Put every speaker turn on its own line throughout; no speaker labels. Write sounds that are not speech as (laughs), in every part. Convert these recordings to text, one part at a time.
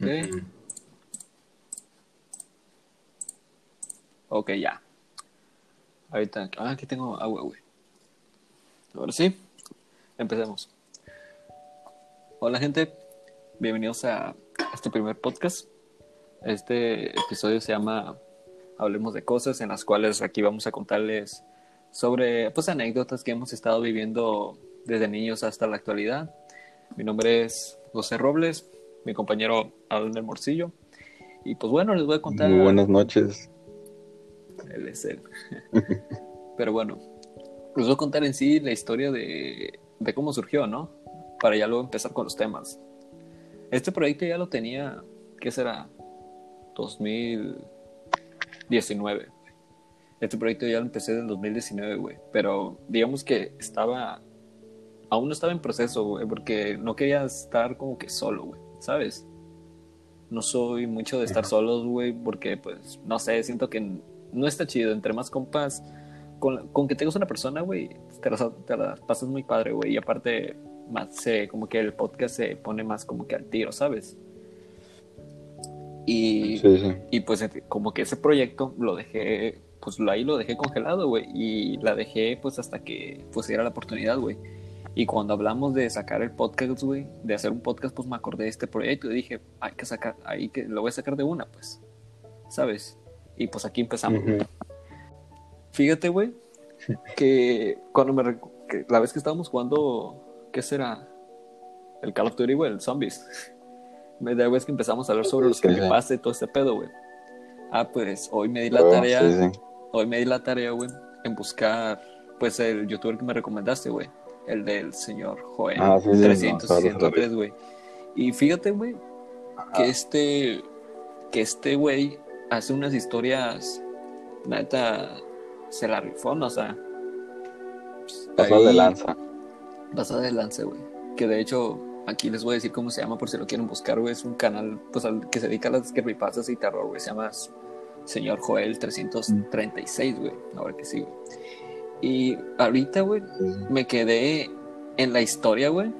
Ok. Ok, ya. Ahorita. Ah, aquí tengo agua, güey. Ahora sí. Empecemos. Hola, gente. Bienvenidos a este primer podcast. Este episodio se llama Hablemos de cosas, en las cuales aquí vamos a contarles sobre pues anécdotas que hemos estado viviendo desde niños hasta la actualidad. Mi nombre es José Robles, mi compañero Alan del Morcillo. Y pues bueno, les voy a contar.
Muy buenas noches.
Él es él. Pero bueno, les voy a contar en sí la historia de, de cómo surgió, ¿no? Para ya luego empezar con los temas. Este proyecto ya lo tenía, ¿qué será? 2019. Este proyecto ya lo empecé en el 2019, güey. Pero digamos que estaba. Aún no estaba en proceso, güey, porque no quería estar como que solo, güey, ¿sabes? No soy mucho de estar solos, güey, porque, pues, no sé, siento que no está chido. Entre más compas, con, con que tengas una persona, güey, te las, te las pasas muy padre, güey. Y aparte, más, se, como que el podcast se pone más como que al tiro, ¿sabes? Y,
Sí, sí.
y pues como que ese proyecto lo dejé, pues lo- ahí lo dejé congelado, güey. Y la dejé pues hasta que pues era la oportunidad, güey. Y cuando hablamos de sacar el podcast, güey, de hacer un podcast, pues me acordé de este proyecto y dije, hay que sacar, ahí que lo voy a sacar de una, pues, ¿sabes? Y pues aquí empezamos. Fíjate, güey, que cuando me que la vez que estábamos jugando, ¿qué será? El Call of Duty, güey, el Zombies. (laughs) Me da, güey, es que empezamos a hablar sobre los
sí.
creepypasta y todo este pedo, güey. Ah, pues hoy me di la
Oh,
tarea,
sí, sí.
hoy me di la tarea, güey, en buscar, pues, el youtuber que me recomendaste, güey. El del señor Joel
Ah, sí, sí,
300,
no, claro,
103, güey. Y fíjate, güey, que este, que este güey hace unas historias, neta, se la rifó. O sea, pues,
Pasado de lanza.
Pasada de lanza, güey. Que de hecho, aquí les voy a decir cómo se llama por si lo quieren buscar, güey. Es un canal pues, al que se dedica a las creepypastas y terror, güey. Se llama Señor Joel 336, güey. Ahora que sí, güey. Y ahorita, güey, me quedé en la historia, güey.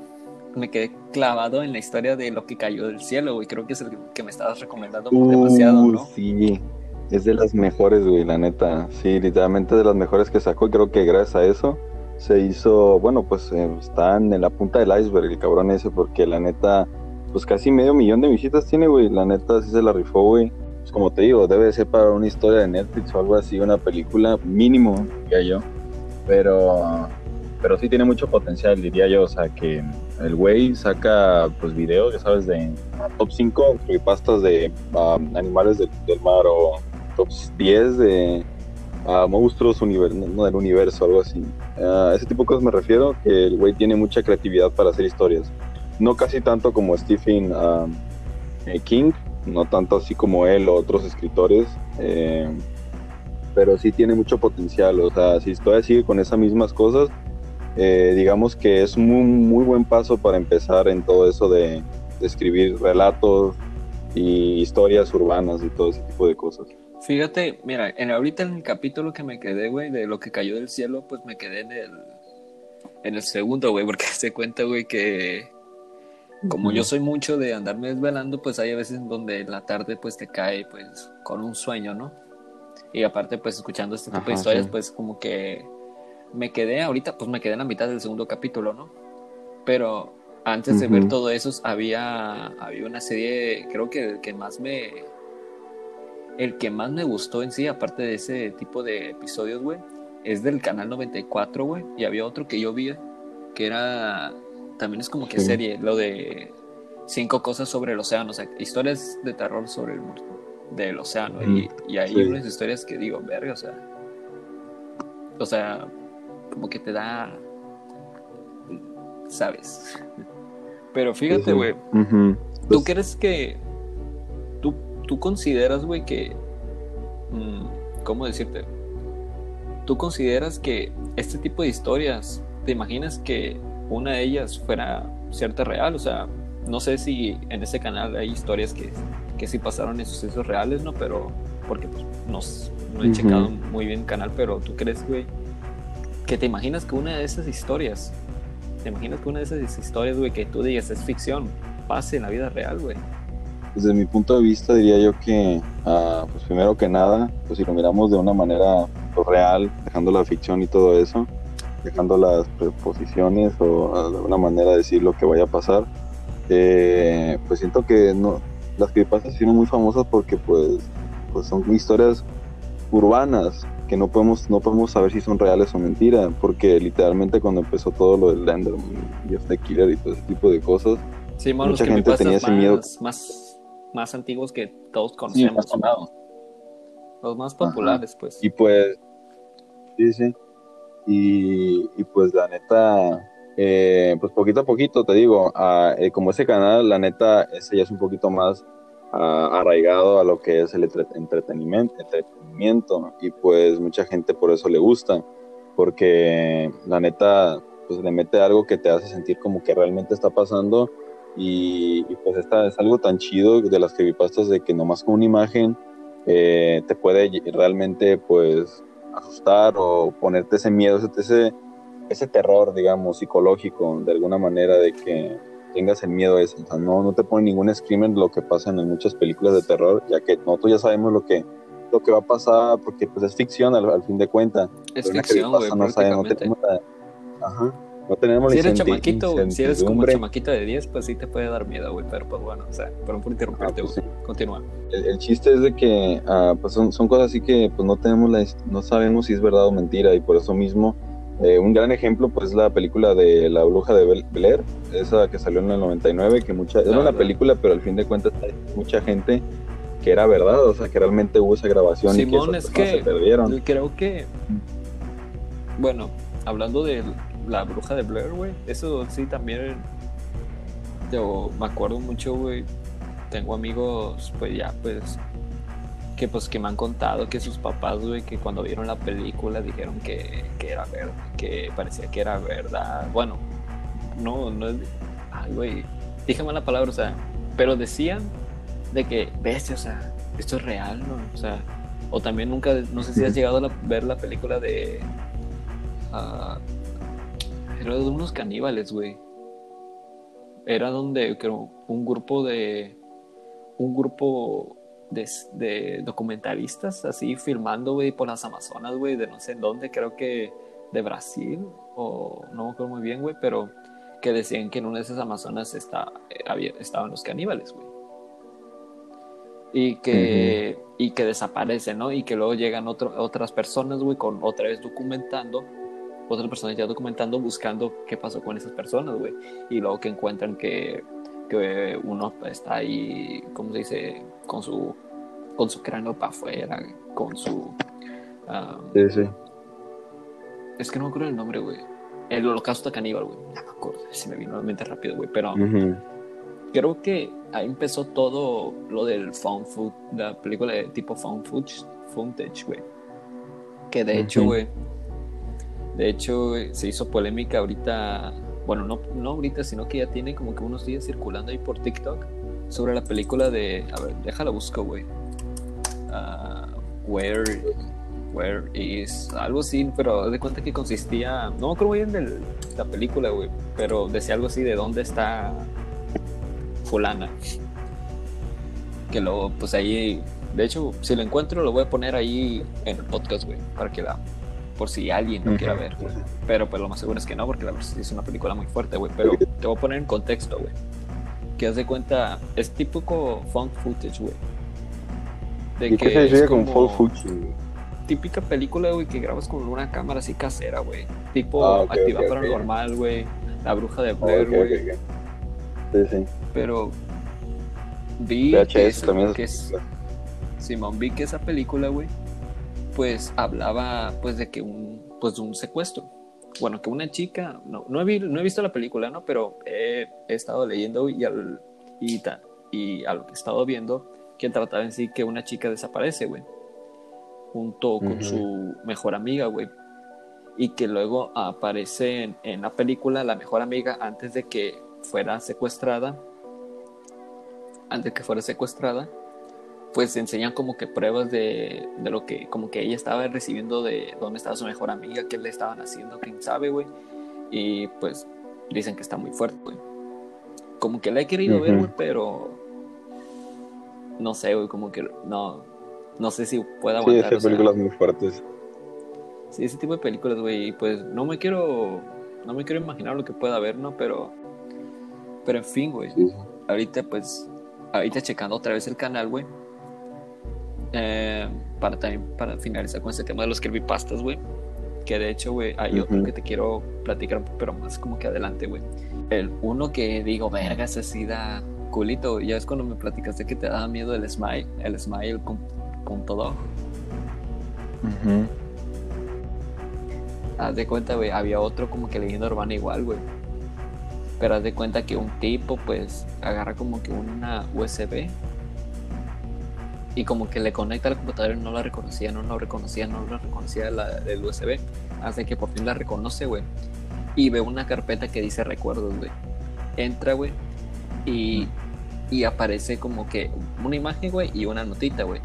Me quedé clavado en la historia de lo que cayó del cielo, güey. Creo que es el que me estabas recomendando demasiado,
Uh,
¿no?
Sí, es de las mejores, güey, la neta. Sí, literalmente de las mejores que sacó. Y creo que gracias a eso se hizo, bueno, pues eh, están en la punta del iceberg el cabrón ese, porque la neta, pues casi medio millón de visitas tiene, güey. La neta sí se la rifó, güey. Pues como te digo, debe ser para una historia de Netflix o algo así, una película mínimo, diría yo. Pero, pero sí tiene mucho potencial, diría yo. O sea, que el güey saca, pues, videos, ya sabes, de top 5 creepypastas de um, animales del, mar o top 10 de uh, monstruos del universo, algo así. A ese tipo de cosas me refiero, que el güey tiene mucha creatividad para hacer historias. No casi tanto como Stephen eh, King, no tanto así como él o otros escritores, eh, pero sí tiene mucho potencial. O sea, si todavía sigue con esas mismas cosas, eh, digamos que es un muy, muy buen paso para empezar en todo eso de, de escribir relatos y historias urbanas y todo ese tipo de cosas.
Fíjate, mira, en, ahorita en el capítulo que me quedé, güey, de lo que cayó del cielo, pues me quedé en el, en el segundo, güey, porque (laughs) se cuenta, güey, que como yo soy mucho de andarme desvelando, pues hay a veces donde en la tarde, pues te cae, pues, con un sueño, ¿no? Y aparte, pues, escuchando este tipo de
Ajá,
historias,
sí.
pues, como que me quedé, ahorita, pues, me quedé en la mitad del segundo capítulo, ¿no? Pero antes de ver todo eso, había, había una serie, creo que el que más me, el que más me gustó en sí, aparte de ese tipo de episodios, güey, es del canal 94, güey. Y había otro que yo vi que era. También es como que
Sí.
serie, lo de cinco cosas sobre el océano, o sea, historias de terror sobre el mar- del océano. Y, y hay
Sí.
unas historias que digo, verga, o sea. O sea, como que te da. ¿Sabes? (laughs) Pero fíjate, güey. ¿Tú
Pues,
crees que tú, tú consideras, güey, que... mm, ¿Cómo decirte? ¿Tú consideras que este tipo de historias, te imaginas que una de ellas fuera cierta real? O sea, no sé si en ese canal hay historias que, que sí pasaron en sucesos reales, ¿no? Pero, porque pues, no, no he
Ujú.
checado muy bien el canal, pero ¿tú crees, güey, que te imaginas que una de esas historias, te imaginas que una de esas historias, güey, que tú digas es ficción, pase en la vida real, güey?
desde mi punto de vista diría yo que, ah, pues primero que nada, pues si lo miramos de una manera pues, real, dejando la ficción y todo eso, dejando las preposiciones o ah, de alguna manera decir lo que vaya a pasar, eh, pues siento que no, las creepypastas son muy famosas porque pues, pues son historias urbanas que no podemos no podemos saber si son reales o mentiras porque literalmente cuando empezó todo lo del Enderman y este Killer y todo ese tipo de cosas
Sí,
mucha gente tenía ese
más,
miedo
más, más antiguos que todos
Sí,
conocemos.
más
los más populares, pues.
Y pues, sí, sí. Y, y pues la neta, eh, pues poquito a poquito, te digo, ah, eh, como ese canal, la neta, ese ya es un poquito más ah, arraigado a lo que es el entre- entretenimiento, entretenimiento. Y pues mucha gente por eso le gusta, porque la neta, pues le mete algo que te hace sentir como que realmente está pasando. Y, pues esta es algo tan chido de las creepypastas de que nomás con una imagen eh, te puede realmente pues asustar o ponerte ese miedo, ese, ese, terror, digamos, psicológico, de alguna manera de que tengas el miedo ese. O sea, no, no te pone ningún screamer lo que pasa en muchas películas de terror, ya que nosotros ya sabemos lo que, lo que va a pasar, porque pues es ficción al, al fin de cuentas.
Es
Pero
ficción, güey,
no sabemos, no tenemos la, ajá, no tenemos
Si eres chamaquito, güey, si eres como chamaquito de 10, pues sí te puede dar miedo, güey. Pero pues bueno, o sea, perdón por interrumpirte,
Ah, pues
güey. Continúa.
El, el chiste es de que ah, pues son, son cosas así que pues no tenemos la, no sabemos si es verdad o mentira y por eso mismo eh, un gran ejemplo pues la película de la bruja de Bel- Blair esa que salió en el 99 que mucha era una película pero al fin de cuentas hay mucha gente que era verdad o sea que realmente hubo esa grabación
Simón,
y que
es que-
se perdieron
Creo que. Bueno, hablando de la bruja de Blair, güey, eso sí también. Yo me acuerdo mucho, güey. Tengo amigos, pues ya, pues. Que pues que me han contado que sus papás, güey, que cuando vieron la película dijeron que, que era verdad, que parecía que era verdad. Bueno, no, no es. Ay, güey. Dije mala palabra, o sea. Pero decían de que, bestia, o sea, esto es real, ¿no? O sea, o también nunca, no sé si has llegado a la- ver la película de. ah, era de unos caníbales, güey. Era donde creo un grupo de. Un grupo de, de documentalistas así filmando, güey, por las Amazonas, güey, de no sé en dónde, creo que de Brasil, o no me acuerdo muy bien, güey, pero que decían que en una de esas Amazonas está, eh, había- estaban los caníbales, güey. Y que, y que desaparecen, ¿no? Y que luego llegan otro- otras personas, güey, con otra vez documentando, otras personas ya documentando, buscando qué pasó con esas personas, güey. Y luego que encuentran que, que uno está ahí, ¿cómo se dice? Con su, con su cráneo para afuera, con su...
sí sí
es que no me acuerdo el nombre, güey. El holocausto caníbal, güey. No me acuerdo, si me vino a la mente rápido, güey. Pero creo que ahí empezó todo lo del found food, la película de tipo found footage, footage, güey. Que de hecho, güey, de hecho se hizo polémica ahorita, bueno, no, no ahorita, sino que ya tiene como que unos días circulando ahí por TikTok sobre la película de, a ver, déjala busco, güey. Ah, where, where is, algo así, pero de cuenta que consistía, no me acuerdo bien de la película, güey, pero decía algo así de dónde está fulana. Que luego, pues ahí, de hecho, si lo encuentro, lo voy a poner ahí en el podcast, güey, para que la, por si alguien lo quiera ver, güey. Pero pues lo más seguro es que no, porque la verdad es una película muy fuerte, güey. Pero te voy a poner en contexto, güey. Que haz de cuenta, es típico found footage, güey. De
¿Y qué se con full footage?
típica película, güey, que grabas con una cámara así casera, güey. Tipo
Ah, ok,
Actividad
ok, ok.
Paranormal, güey. La Bruja de
Ok,
Blair, güey.
sí sí
Pero vi
VHS
que, es,
también es
que es- Simón, vi que esa película, güey, pues hablaba pues de que un, pues de un secuestro. Bueno, que una chica, no, no, he, no he visto la película, ¿no? Pero he, he estado leyendo y, al, y, ta- y a lo que he estado viendo, que trataba en sí que una chica desaparece, güey, junto con su mejor amiga, güey. Y que luego aparece en, en la película la mejor amiga antes de que fuera secuestrada, antes de que fuera secuestrada, pues enseñan como que pruebas de, de lo que como que ella estaba recibiendo de dónde estaba su mejor amiga, qué le estaban haciendo, quién sabe, güey. Y pues dicen que está muy fuerte, güey. Como que la he querido ver, güey, pero no sé, güey, como que no, no sé si pueda
Sí,
aguantar. o sea,
películas muy fuertes.
Sí, ese tipo de películas, güey, y pues no me quiero, no me quiero imaginar lo que pueda haber, ¿no? Pero, pero en fin, güey,
Sí, sí.
ahorita pues, ahorita checando otra vez el canal, güey, eh, para también, para finalizar con este tema de los creepypastas, güey, que de hecho, güey, hay otro que te quiero platicar, pero más como que adelante, güey. El uno que digo, verga, ese sí da culito, ya es cuando me platicaste que te daba miedo el smile, el smile con, con todo. Haz de cuenta, güey, había otro como que leyenda urbana igual, güey. Pero haz de cuenta que un tipo, pues, agarra como que una USB y como que le conecta a la computadora y no la reconocía, no lo reconocía, no lo reconocía la, el USB. Hace que por fin la reconoce, güey. Y ve una carpeta que dice recuerdos, güey. Entra, güey, y, y aparece como que una imagen, güey, y una notita, güey.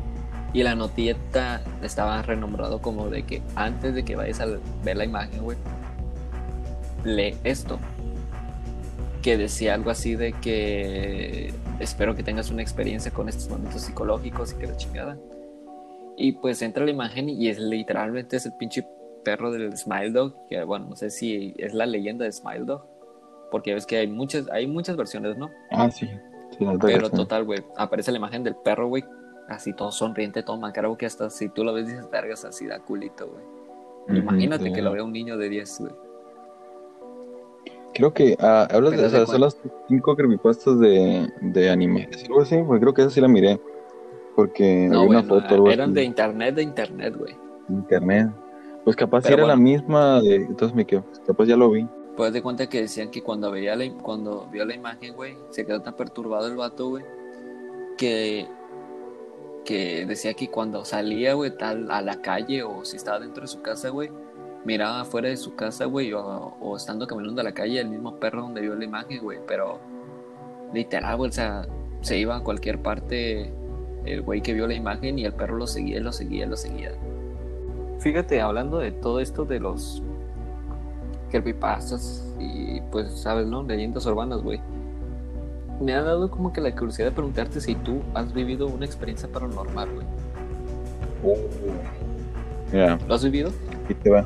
Y la notita estaba renombrado como de que antes de que vayas a ver la imagen, güey, lee esto. Que decía algo así de que espero que tengas una experiencia con estos momentos psicológicos y que la chingada. Y pues entra la imagen y es literalmente es el pinche perro del Smile Dog, que bueno, no sé si es la leyenda de Smile Dog, porque ves que hay muchas, hay muchas versiones, ¿no?
Ah, sí. Sí,
Pero total, güey, aparece la imagen del perro, güey, así todo sonriente, todo macaro, que hasta si tú lo ves dices, vergas, así da culito, güey. Imagínate que lo vea un niño de 10, güey.
Creo que ah, hablas de, o sea, son las cinco creepypastas de, de anime. ¿Sí, algo así? Porque creo que esa sí la miré. Porque
No,
había una foto algo
eran
así
de internet, de internet, güey.
internet. Pues capaz
Pero
era la misma de. Entonces me quedo. Capaz ya lo vi.
Pues de cuenta que decían que cuando veía la, cuando vio la imagen, güey, se quedó tan perturbado el vato, güey, que, que decía que cuando salía, güey, tal a la calle o si estaba dentro de su casa, güey, miraba afuera de su casa, güey, o, o estando caminando a la calle, el mismo perro donde vio la imagen, güey, pero literal, güey, o sea, se iba a cualquier parte el güey que vio la imagen y el perro lo seguía, lo seguía, lo seguía. Fíjate, hablando de todo esto de los creepypastas y pues, sabes, ¿no? Leyendas urbanas, güey. Me ha dado como que la curiosidad de preguntarte si tú has vivido una experiencia paranormal, güey.
Mira,
¿Lo has vivido?
aquí te va.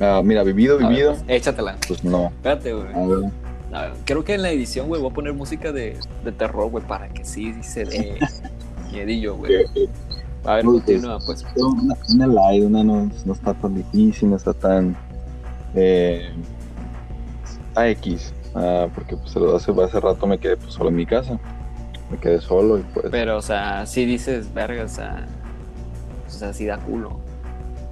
Ah, mira, vivido,
A ver,
vivido.
pues, échatela.
Pues no.
Espérate, güey.
A ver.
A ver, creo que en la edición, güey, voy a poner música de, de terror, güey, para que sí se dé (laughs) miedillo, güey. A ver,
Uy, pues,
continúa, pues.
Una, una light, una no, no está tan difícil, no está tan. Eh, a X. Ah, porque pues hace, hace rato me quedé pues, solo en mi casa. Me quedé solo y pues.
Pero, o sea, sí dices, verga, o sea, o sea, sí da culo.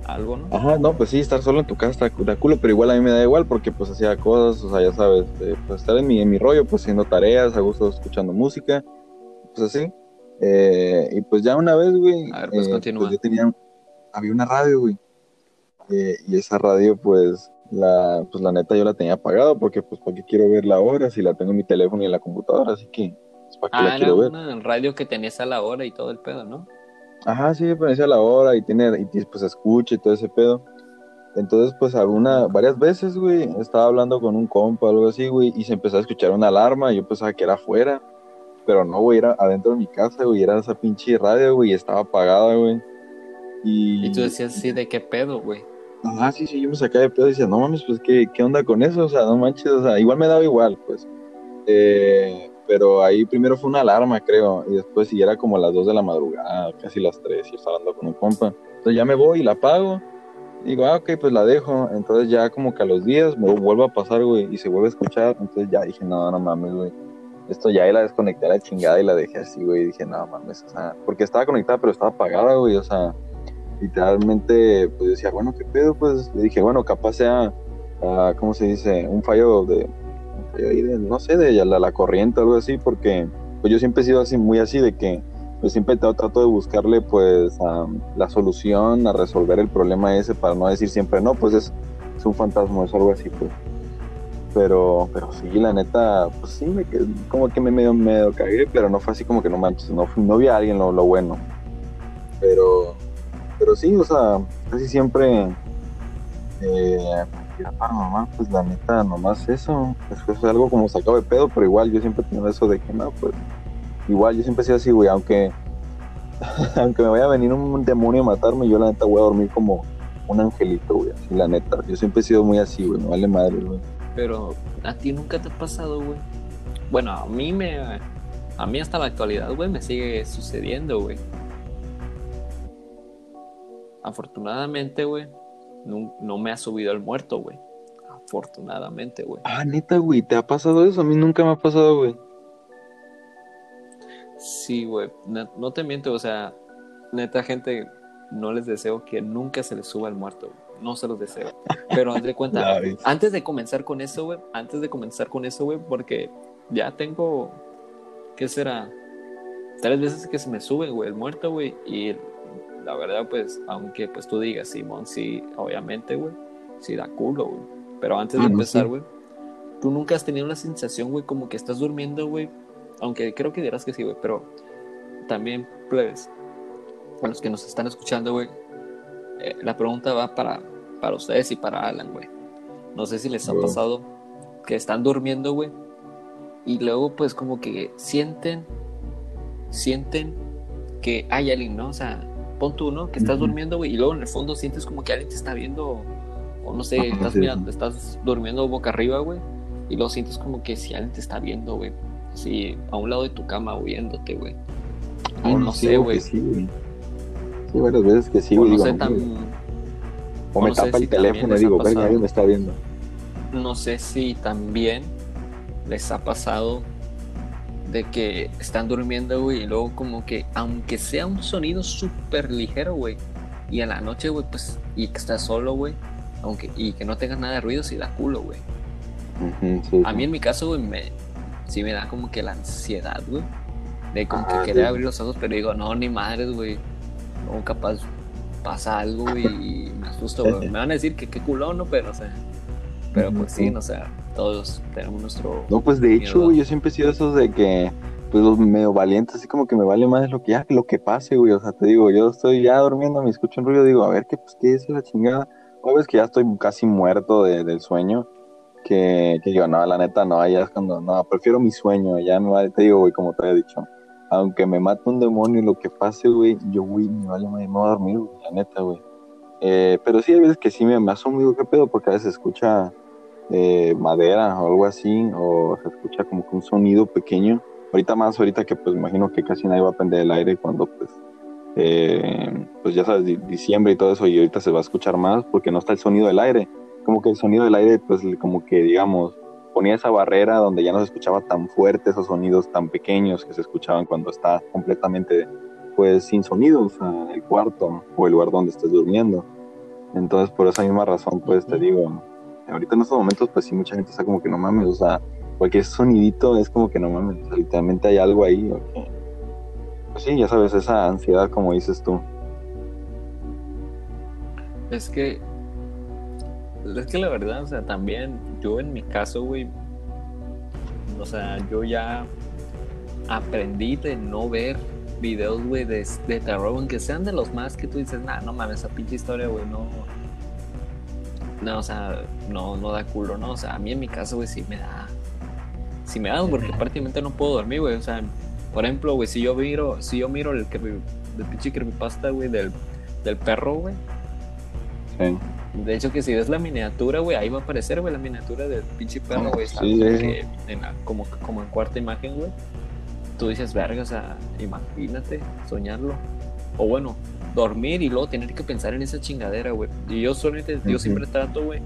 Algo, ¿no?
Ajá, no, pues sí, estar solo en tu casa está da culo, pero igual a mí me da igual porque pues hacía cosas, o sea, ya sabes, eh, pues estar en mi, en mi rollo, pues haciendo tareas, a gusto escuchando música, pues así. Eh, y pues ya una vez, güey,
A ver, pues,
eh,
continúa.
yo tenía, había una radio, güey, eh, y esa radio, pues, la, pues la neta yo la tenía apagada porque pues para qué quiero ver la hora si la tengo en mi teléfono y en la computadora, así que, pues para qué
Ah,
la
era
quiero ver.
una radio que tenías a la hora y todo el pedo, ¿no?
Ajá, sí, me decía la hora y tiene, y pues escucha y todo ese pedo. Entonces, pues alguna, varias veces, güey, estaba hablando con un compa o algo así, güey, y se empezó a escuchar una alarma, y yo pensaba que era afuera, pero no, güey, era adentro de mi casa, güey, era esa pinche radio, güey, y estaba apagada, güey. Y,
Y tú decías así de qué pedo, güey.
Ajá, sí, sí, yo me sacaba de pedo y decía, no mames, pues, ¿qué, qué onda con eso? O sea, no manches, o sea, igual me daba igual, pues. Eh, pero ahí primero fue una alarma, creo, y después sí era como las 2 de la madrugada, casi las 3, y estaba hablando con un compa. Entonces ya me voy y la apago, y digo, ah, ok, pues la dejo. Entonces ya como que a los días me vuelve a pasar, güey, y se vuelve a escuchar. Entonces ya dije, no, no mames, güey. Esto ya y la desconecté a la chingada y la dejé así, güey, y dije, no mames, o sea, porque estaba conectada, pero estaba apagada, güey, o sea, literalmente, pues decía, bueno, ¿qué pedo? Pues le dije, bueno, capaz sea, ah, ¿cómo se dice? Un fallo de, fallo ahí de, no sé, de la, la corriente o algo así, porque pues yo siempre he sido así, muy así, de que pues siempre trato, de buscarle pues la solución a resolver el problema ese para no decir siempre, no, pues es, es un fantasma, es algo así, pues. Pero, pero sí, la neta, pues sí, me como que me medio, medio cagué, pero no fue así como que no manches, no, no vi a alguien lo, lo bueno. Pero, pero sí, o sea, casi siempre eh, actividad paranormal, pues la neta, nomás eso. Eso es algo como sacado de pedo, pero igual yo siempre tengo eso de que no, pues igual yo siempre he sido así, güey, aunque (laughs) aunque me vaya a venir un demonio a matarme, yo la neta voy a dormir como un angelito, güey, así la neta. Yo siempre he sido muy así, güey, me vale madre, güey.
Pero a ti nunca te ha pasado, güey. Bueno, a mí me. A mí hasta la actualidad, güey, me sigue sucediendo, güey. Afortunadamente, güey, no, no me ha subido el muerto, güey. Afortunadamente, güey.
Ah, neta, güey, ¿te ha pasado eso? A mí nunca me ha pasado, güey.
Sí, güey. No, no te miento, o sea, neta, gente, no les deseo que nunca se les suba el muerto, güey. No se los deseo. Pero haz de cuenta, (laughs) antes de comenzar con eso, güey, antes de comenzar con eso, güey, porque ya tengo, ¿qué será? Tres veces que se me sube, güey, el muerto, güey, y la verdad, pues, aunque pues tú digas, Simón, sí, obviamente, güey, sí da culo, güey. Pero antes de
Ah, no,
empezar,
sí.
güey, tú nunca has tenido una sensación, güey, como que estás durmiendo, güey, aunque creo que dirás que sí, güey, pero también, plebes, a los que nos están escuchando, güey, eh, la pregunta va para, para ustedes y para Alan, güey. No sé si les ha pasado que están durmiendo, güey, y luego, pues, como que sienten, sienten que hay alguien, ¿no? O sea, pon tú, ¿no? Que estás durmiendo, güey, y luego en el fondo sientes como que alguien te está viendo, o no sé,
Ajá,
estás
sí.
mirando, estás durmiendo boca arriba, güey, y luego sientes como que si alguien te está viendo, güey, así a un lado de tu cama, viéndote, güey. O no
sí,
sé,
güey, Sí, güey. Sí, varias veces que sí, güey.
no
digo,
sé
güey. O me
no
tapa el
también
teléfono y digo, verga, alguien me está viendo.
no sé si también les ha pasado de que están durmiendo, güey, y luego como que, aunque sea un sonido súper ligero, güey, y en la noche, güey, pues, y que estás solo, güey, aunque, y que no tengas nada de ruido, sí da culo, güey.
Sí,
A mí en mi caso, güey, me, sí me da como que la ansiedad, güey, de como
Ah,
que querer
sí.
abrir los ojos, pero digo, no, ni madres, güey, no, capaz pasa algo, güey, y me asusto, güey. (laughs) Me van a decir que qué culón, ¿no? Pero, o sea, pero pues sí, no, o sea, todos tenemos nuestro...
No, pues de hecho,
Miedo.
güey, yo siempre he sido esos de que, pues los medio valientes, así como que me vale más lo que ya, lo que pase, güey. O sea, te digo, yo estoy ya durmiendo, me escucho un ruido, digo, a ver qué, pues, qué es la chingada. O ves que ya estoy casi muerto de- del sueño, que, que digo, no, la neta, no, ya es cuando, no, prefiero mi sueño, ya me vale, te digo, güey, como te había dicho. Aunque me mate un demonio y lo que pase, güey, yo, güey, me vale, me voy a dormir, güey, la neta, güey. Eh, pero sí hay veces que sí me, me asomo digo, ¿qué pedo? Porque a veces escucha eh, madera o algo así, o se escucha como que un sonido pequeño. Ahorita más, ahorita que pues imagino que casi nadie va a prender el aire cuando pues, eh, pues ya sabes, di- diciembre y todo eso, y ahorita se va a escuchar más porque no está el sonido del aire. Como que el sonido del aire, pues como que digamos, ponía esa barrera donde ya no se escuchaba tan fuerte esos sonidos tan pequeños que se escuchaban cuando está completamente pues sin sonido, o sea, el cuarto o el lugar donde estés durmiendo. Entonces, por esa misma razón, pues te digo, ahorita en estos momentos, pues sí, mucha gente está como que no mames, o sea, cualquier sonidito es como que no mames, o literalmente hay algo ahí, pues sí, ya sabes, esa ansiedad, como dices tú.
Es que. Es que la verdad, o sea, también yo en mi caso, güey. O sea, yo ya aprendí de no ver videos, güey, de, de terror, aunque sean de los más que tú dices, nah, no mames, esa pinche historia, güey, no. No, o sea, no, no da culo, ¿no? O sea, a mí en mi caso, güey, sí me da. Sí me da, porque prácticamente no puedo dormir, güey. O sea, por ejemplo, güey, si yo miro, si yo miro el, el pinche creepypasta, güey, del, del perro, güey.
Sí.
De hecho, que si ves la miniatura, güey, ahí va a aparecer, güey, la miniatura del pinche perro, güey.
Sí, sí.
la- como, como en cuarta imagen, güey. Tú dices, verga, o sea, imagínate soñarlo. O bueno, dormir y luego tener que pensar en esa chingadera, güey. Y yo solamente, yo siempre trato, güey,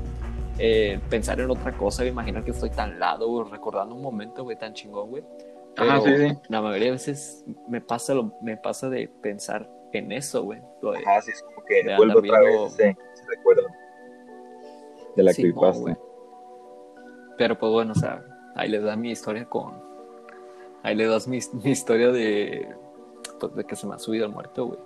eh, pensar en otra cosa, imaginar que estoy tan lado, güey, recordando un momento, güey, tan chingón, güey.
Ajá, sí, sí.
La mayoría de veces me pasa, lo, me pasa de pensar en eso, güey. lo de-
Ah, sí, es como que
andar
otra
viendo-
vez ese, ese recuerdo de la
Sí,
creepypasta.
no. Pero pues bueno, o sea, ahí les da mi historia con. Ahí le das mi, mi historia de. Pues de que se me ha subido el muerto, güey.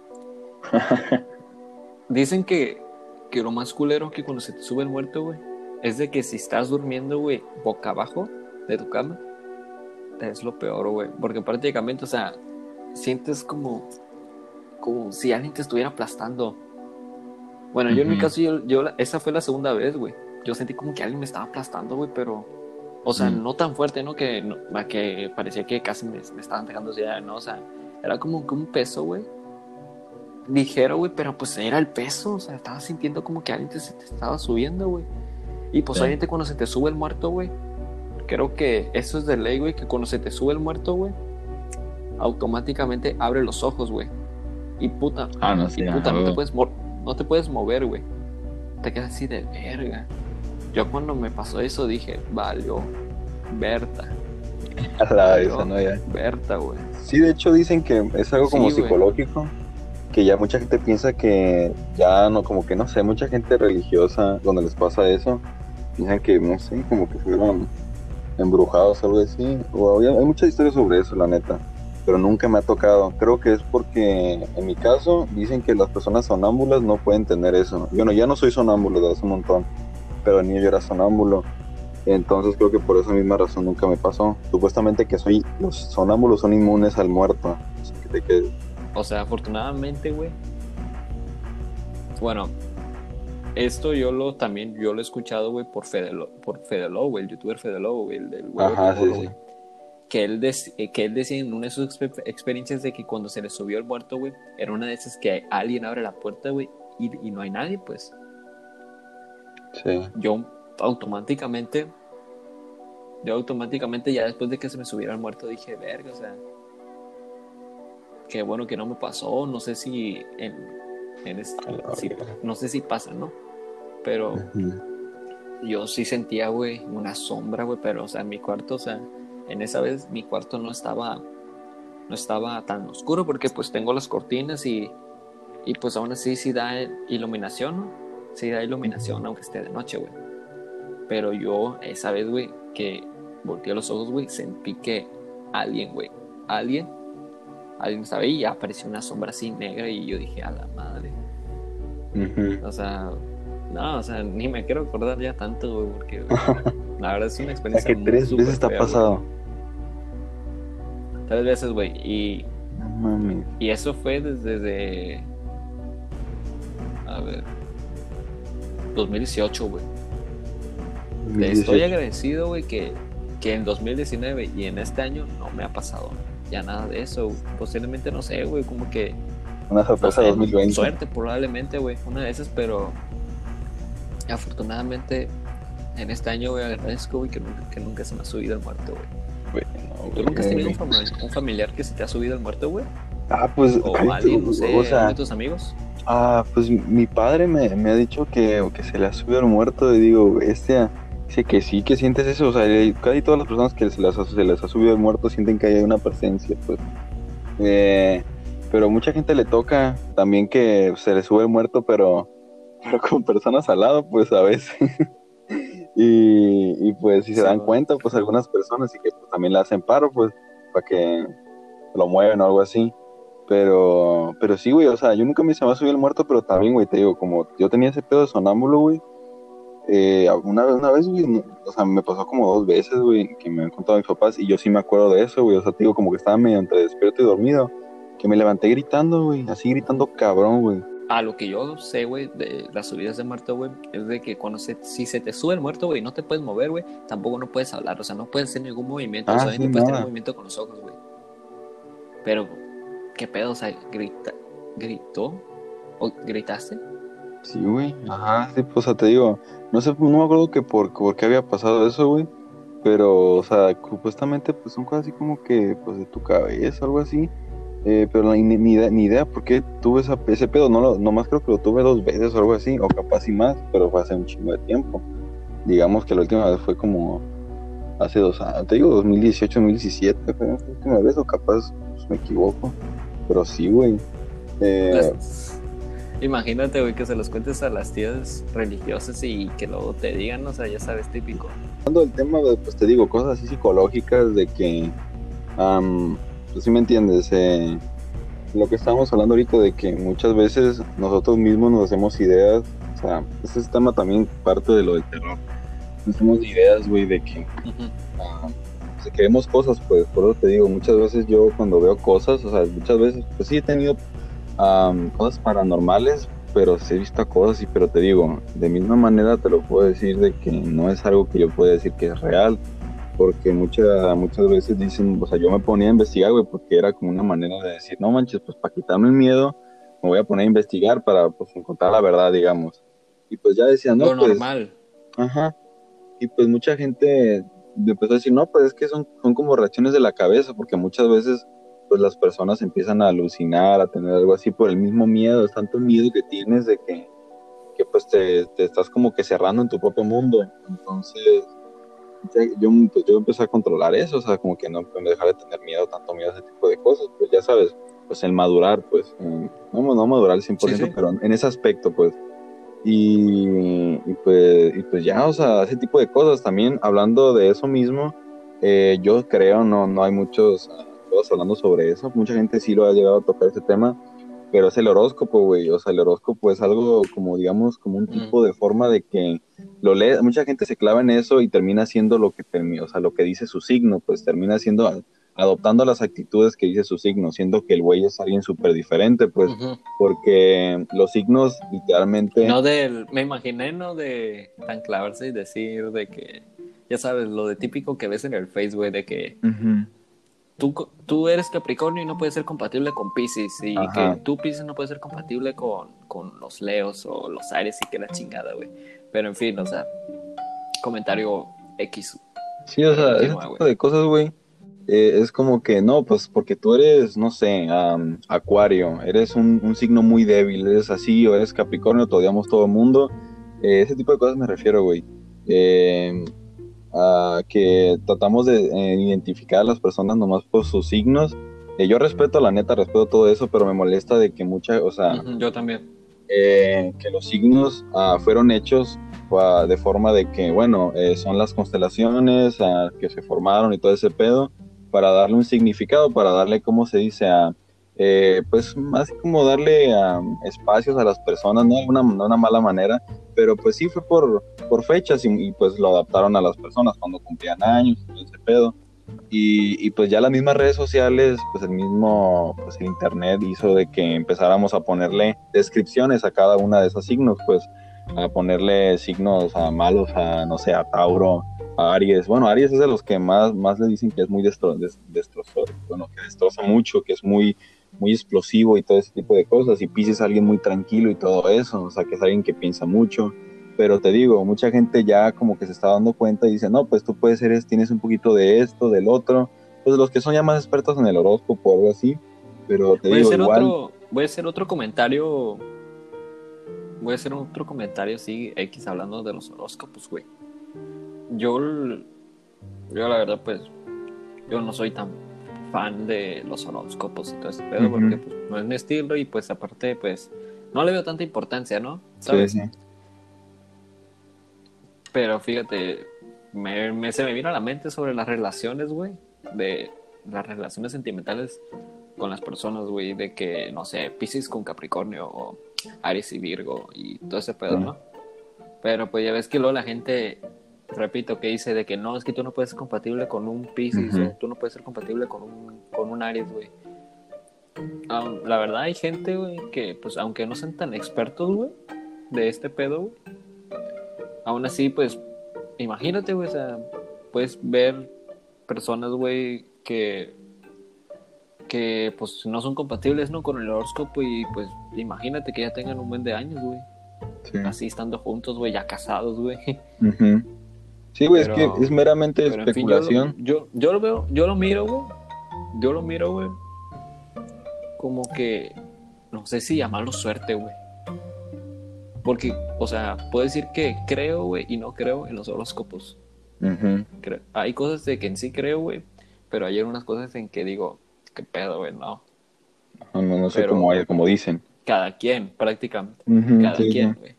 (laughs) Dicen que, que lo más culero que cuando se te sube el muerto, güey, es de que si estás durmiendo, güey, boca abajo de tu cama, es lo peor, güey. Porque prácticamente, o sea, sientes como. Como si alguien te estuviera aplastando. Bueno, yo en mi caso, yo, yo esa fue la segunda vez, güey. Yo sentí como que alguien me estaba aplastando, güey, pero. O sea,
Mm.
no tan fuerte, ¿no? Que, no- que parecía que casi me, me estaban dejando así, no, o sea, era como que un peso, güey. Ligero, güey, pero pues era el peso, o sea, estaba sintiendo como que alguien te, se te estaba subiendo, güey. Y pues
Sí.
obviamente cuando se te sube el muerto, güey, creo que eso es de ley, güey, que cuando se te sube el muerto, güey, automáticamente abre los ojos, güey. Y puta,
Ah, no, sí,
y puta, no te puedes no te puedes mover, güey. Te quedas así de verga. Yo cuando me pasó eso dije, valió, Berta,
A la
Valió,
esa, ¿no? Ya.
Berta, güey.
Sí, de hecho dicen que es algo como
Sí,
psicológico, que ya mucha gente piensa que ya no, como que no sé, mucha gente religiosa donde les pasa eso, piensan que, no sé, como que fueron embrujados algo así, o hay, muchas historias sobre eso, la neta, pero nunca me ha tocado. Creo que es porque, en mi caso, dicen que las personas sonámbulas no pueden tener eso. Bueno, ya no soy sonámbulo de hace un montón, pero niño yo era sonámbulo. Entonces creo que por esa misma razón nunca me pasó. Supuestamente que soy, los sonámbulos son inmunes al muerto. Que quedes-
O sea, afortunadamente, güey. Bueno, esto yo lo también, yo lo he escuchado, güey, por Fedelo, por Fedelo, güey, el youtuber Fedelo, güey, el del de
sí, sí.
güey. Que él, des- eh, que él decía en una de sus exper- experiencias de que cuando se le subió el muerto, güey, era una de esas que alguien abre la puerta, güey, y, y no hay nadie, pues.
Sí.
Yo automáticamente, yo automáticamente ya después de que se me subiera el muerto dije, verga, o sea, qué bueno que no me pasó, no sé si en, en este- si- no sé si pasa, ¿no? Pero
Ujú.
yo sí sentía, güey, una sombra, güey, pero, o sea, en mi cuarto, o sea, en esa vez mi cuarto no estaba, no estaba tan oscuro porque pues tengo las cortinas y, y pues aún así sí da iluminación, ¿no? Sí da iluminación aunque esté de noche, güey. Pero yo esa vez, güey, que volteé los ojos, güey, sentí que alguien, güey, alguien, alguien estaba ahí y apareció una sombra así negra y yo dije, a la madre. O sea, no, o sea, ni me quiero acordar ya tanto, güey, porque güey, (laughs) la verdad es una
O sea
experiencia
que
muy
tres veces te ha
güey.
pasado.
Tres veces, güey. Y,
No mames.
y eso fue desde, de- a ver, 2018, güey. Le estoy
18.
agradecido, güey, que, que en 2019 y en este año no me ha pasado ya nada de eso. Posiblemente, no sé, güey, como que
Una
no
sorpresa
sé,
2020.
suerte probablemente, güey, una de esas, pero afortunadamente en este año, güey, agradezco, güey, que nunca, que nunca se me ha subido el muerto, güey.
No,
¿Tú nunca has tenido un, familiar que se te ha subido el muerto, güey?
Ah, pues,
O alguien, no sé,
o sea,
de tus amigos.
ah, pues mi padre me, me ha dicho que, que se le ha subido el muerto y digo, este, dice que sí, que sientes eso, o sea, casi todas las personas que se les, ha, se les ha subido el muerto sienten que hay una presencia, pues. Eh, pero mucha gente le toca también que se le sube el muerto, pero, (laughs) pero con personas al lado, pues a veces. (laughs) y, y pues si se dan cuenta, pues algunas personas y que pues, también le hacen paro, pues, para que lo mueven o algo así. Pero, pero sí, güey, o sea, yo nunca me se me ha subido el muerto, pero también, güey, te digo, como yo tenía ese pedo de sonámbulo, güey, eh, una vez, una vez, güey, o sea, me pasó como dos veces, güey, que me han contado mis papás y yo sí me acuerdo de eso, güey, o sea, te digo, como que estaba medio entre despierto y dormido, que me levanté gritando, güey, así gritando cabrón, güey.
A lo que yo sé, güey, de las subidas de muerto, güey, es de que cuando se, si se te sube el muerto, güey, no te puedes mover, güey, tampoco no puedes hablar, o sea, no puedes hacer ningún movimiento,
Ah, sí,
puedes tener movimiento con los ojos, güey. Pero, ¿qué pedo? O sea, grita, ¿gritó? ¿O gritaste?
Sí, güey, ajá, sí, pues, o sea, te digo, no sé, no me acuerdo que por, por qué había pasado eso, güey, pero, o sea, supuestamente, pues, son cosas así como que, pues, de tu cabeza, algo así, eh, pero ni, ni, ni idea por qué tuve esa, ese pedo, no lo, nomás creo que lo tuve dos veces o algo así, o capaz y más, pero fue hace un chingo de tiempo, digamos que la última vez fue como hace dos años, te digo, 2018, 2017, fue la última vez, o capaz, pues, me equivoco, pero sí, güey, eh,
Las- Imagínate, güey, que se los cuentes a las tías religiosas y que luego te digan, o sea, ya sabes, típico.
Hablando del tema, pues te digo, cosas así psicológicas de que, am, pues sí me entiendes, eh, lo que estábamos hablando ahorita de que muchas veces nosotros mismos nos hacemos ideas, o sea, este tema también parte de lo del terror, nos hacemos ideas, güey, de que
Ujú.
ah, si queremos cosas, pues por eso te digo, muchas veces yo cuando veo cosas, o sea, muchas veces, pues sí he tenido am, cosas paranormales, pero sí he visto cosas, y pero te digo, de misma manera te lo puedo decir de que no es algo que yo pueda decir que es real, porque muchas muchas veces dicen, o sea, yo me ponía a investigar, güey, porque era como una manera de decir, no manches, pues para quitarme el miedo, me voy a poner a investigar para pues encontrar la verdad, digamos. Y pues ya decía, no,
Lo
pues,
normal.
Ajá. Y pues mucha gente empezó a decir, no, pues es que son, son como reacciones de la cabeza, porque muchas veces pues las personas empiezan a alucinar, a tener algo así por el mismo miedo, es tanto miedo que tienes de que, que pues te, te estás como que cerrando en tu propio mundo. Entonces, yo, pues, yo empecé a controlar eso, o sea, como que no dejar de tener miedo, tanto miedo a ese tipo de cosas, pues ya sabes, pues el madurar, pues, eh, no, no madurar al 100%,
Sí, sí.
pero en ese aspecto, pues. Y, y pues, y pues ya, o sea, ese tipo de cosas. También hablando de eso mismo, eh, yo creo, no, no hay muchos todos hablando sobre eso. Mucha gente sí lo ha llegado a tocar ese tema, pero es el horóscopo, güey. O sea, el horóscopo es algo como, digamos, como un tipo de forma de que lo lee. Mucha gente se clava en eso y termina haciendo lo que o sea, lo que dice su signo, pues termina siendo adoptando las actitudes que dice su signo, siendo que el güey es alguien súper diferente, pues, porque los signos literalmente...
No del, me imaginé, no de tan clavarse y decir de que, ya sabes, lo de típico que ves en el Facebook, de que. Tú, tú eres Capricornio y no puedes ser compatible con Pisces, y
Ajá.
que tú Pisces no puedes ser compatible con, con los Leos o los Aries y que la chingada, güey. Pero en fin, o sea, comentario X.
Sí, o sea, ese tipo de cosas, güey, eh, es como que no, pues porque tú eres, no sé, am, Acuario, eres un, un signo muy débil, eres así, o eres Capricornio, te odiamos todo el mundo. Eh, ese tipo de cosas me refiero, güey. Eh, a que tratamos de eh, identificar a las personas nomás por sus signos. Eh, yo respeto, la neta, respeto todo eso, pero me molesta de que mucha, o sea,
Ujú, Yo también.
eh, que los signos ah, fueron hechos ah, de forma de que, bueno, eh, son las constelaciones ah, que se formaron y todo ese pedo, para darle un significado, para darle, ¿cómo se dice? a eh, pues más como darle ah, espacios a las personas, no de una, de una mala manera, pero pues sí fue por, por fechas y, y, pues lo adaptaron a las personas cuando cumplían años todo ese pedo. Y, y, pues ya las mismas redes sociales, pues el mismo, pues el internet hizo de que empezáramos a ponerle descripciones a cada una de esos signos, pues a ponerle signos a malos a, no sé, a Tauro, a Aries. Bueno, Aries es de los que más, más le dicen que es muy destro, des, bueno, que destroza mucho, que es muy, muy explosivo y todo ese tipo de cosas. Y Pisces es alguien muy tranquilo y todo eso, o sea, que es alguien que piensa mucho. Pero te digo, mucha gente ya como que se está dando cuenta y dice, no, pues tú puedes ser, tienes un poquito de esto, del otro. Pues los que son ya más expertos en el horóscopo o algo así. Pero te
Voy
digo,
hacer
igual.
otro, voy a hacer otro comentario. Voy a hacer otro comentario así, X, hablando de los horóscopos, güey. Yo, yo la verdad, pues, yo no soy tan fan de los horóscopos y todo ese pedo, porque pues, no es mi estilo y pues aparte, pues, no le veo tanta importancia, ¿no?
Sí,
¿Sabes?
sí.
Pero fíjate, me, me- se me vino a la mente sobre las relaciones, güey, de las relaciones sentimentales con las personas, güey, de que, no sé, Pisces con Capricornio o Aries y Virgo y todo ese pedo. ¿no? Pero pues ya ves que luego la gente, repito, que dice de que no, es que tú no puedes ser compatible con un Pisces o tú no puedes ser compatible con un, con un Aries, güey. Ah, la verdad hay gente, güey, que pues aunque no sean tan expertos, güey, de este pedo, güey, aún así, pues, imagínate, güey, o sea, puedes ver personas, güey, que, que, pues, no son compatibles, ¿no? Con el horóscopo y, pues, imagínate que ya tengan un buen de años, güey,
sí.
así estando juntos, güey, ya casados, güey.
Ujú. Sí, güey, es que es meramente
Pero, en fin, yo lo-
especulación.
yo, yo lo veo, yo lo miro, güey, yo lo miro, güey, como que, no sé si llamarlo suerte, güey. Porque, o sea, puedo decir que creo, güey, y no creo en los horóscopos. Hay cosas de que en sí creo, güey, pero hay unas cosas en que digo, qué pedo, güey, no.
No, no, no sé
Pero-
cómo, como dicen.
Cada quien, prácticamente. Cada
sí,
quien, güey.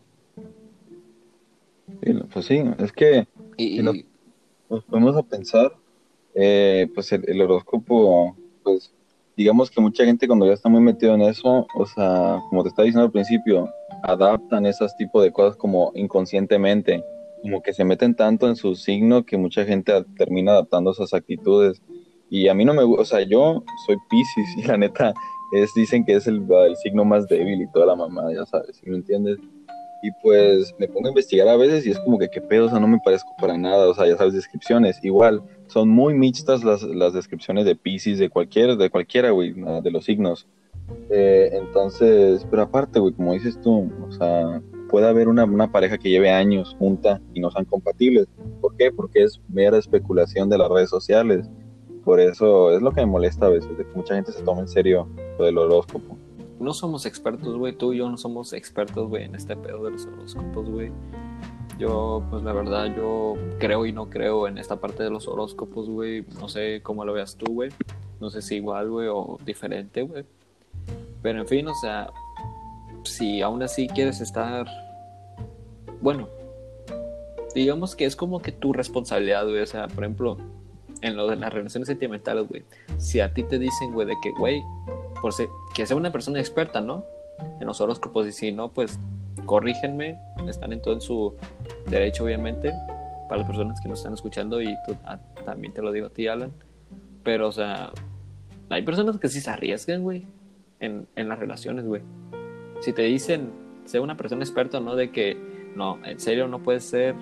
Sí, Pues sí, es que
Y,
lo- nos ponemos a pensar, eh, pues el, el horóscopo, pues digamos que mucha gente cuando ya está muy metido en eso, o sea, como te estaba diciendo al principio, adaptan esas tipos de cosas como inconscientemente, como que se meten tanto en su signo que mucha gente termina adaptando esas actitudes. Y a mí no me gusta, o sea, yo soy Pisces y la neta es, dicen que es el, el signo más débil y toda la mamá, ya sabes, ¿sí me entiendes? Y pues me pongo a investigar a veces y es como que qué pedo, o sea, no me parezco para nada, o sea, ya sabes, descripciones. Igual, son muy mixtas las, las descripciones de Pisces, de cualquier, de cualquiera, güey, de los signos. Eh, entonces, pero aparte, güey, como dices tú, o sea, puede haber una, una, pareja que lleve años junta y no sean compatibles. ¿Por qué? Porque es mera especulación de las redes sociales. Por eso es lo que me molesta a veces, de que mucha gente se tome en serio lo del horóscopo.
No somos expertos, güey, tú y yo no somos expertos, güey, en este pedo de los horóscopos, güey. Yo, pues la verdad, yo creo y no creo en esta parte de los horóscopos, güey. No sé cómo lo veas tú, güey. No sé si igual, güey, o diferente, güey. Pero en fin, o sea, si aún así quieres estar, bueno, digamos que es como que tu responsabilidad, güey. O sea, por ejemplo, en lo de las relaciones sentimentales, güey. Si a ti te dicen, güey, de que, güey, por ser, que sea una persona experta, ¿no? En los horóscopos, y si no, pues corrígenme, están en todo su derecho, obviamente, para las personas que nos están escuchando y ah, también te lo digo a ti, Alan. Pero, o sea, hay personas que sí se arriesgan, güey, en, en las relaciones, güey. Si te dicen, sea una persona experta, ¿no? De que, no, en serio no puedes ser,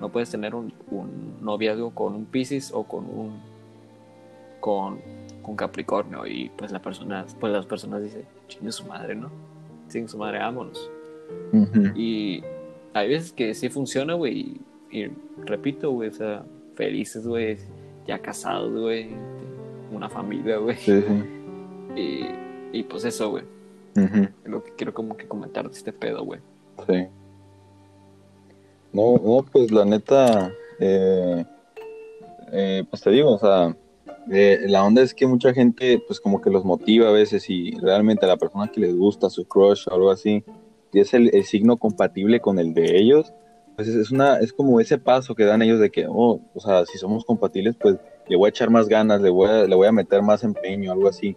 no puedes tener un, un noviazgo con un Pisces o con un, con, con Capricornio. Y pues la persona, pues las personas dicen, chingue su madre, ¿no? Sin su madre, vámonos. Y hay veces que sí funciona, güey. Y, repito, güey, o sea, felices, güey, ya casados, güey, una familia, güey. (laughs) Y, y, pues eso, güey. Es lo que quiero como que comentar de este pedo, güey.
Sí. No, no, pues la neta, eh, eh, pues te digo, o sea, eh, la onda es que mucha gente, pues como que los motiva a veces y realmente a la persona que les gusta, su crush o algo así, es el, signo compatible con el de ellos, pues es, una, es como ese paso que dan ellos de que, oh, o sea, si somos compatibles, pues le voy a echar más ganas, le voy a, le voy a meter más empeño, algo así.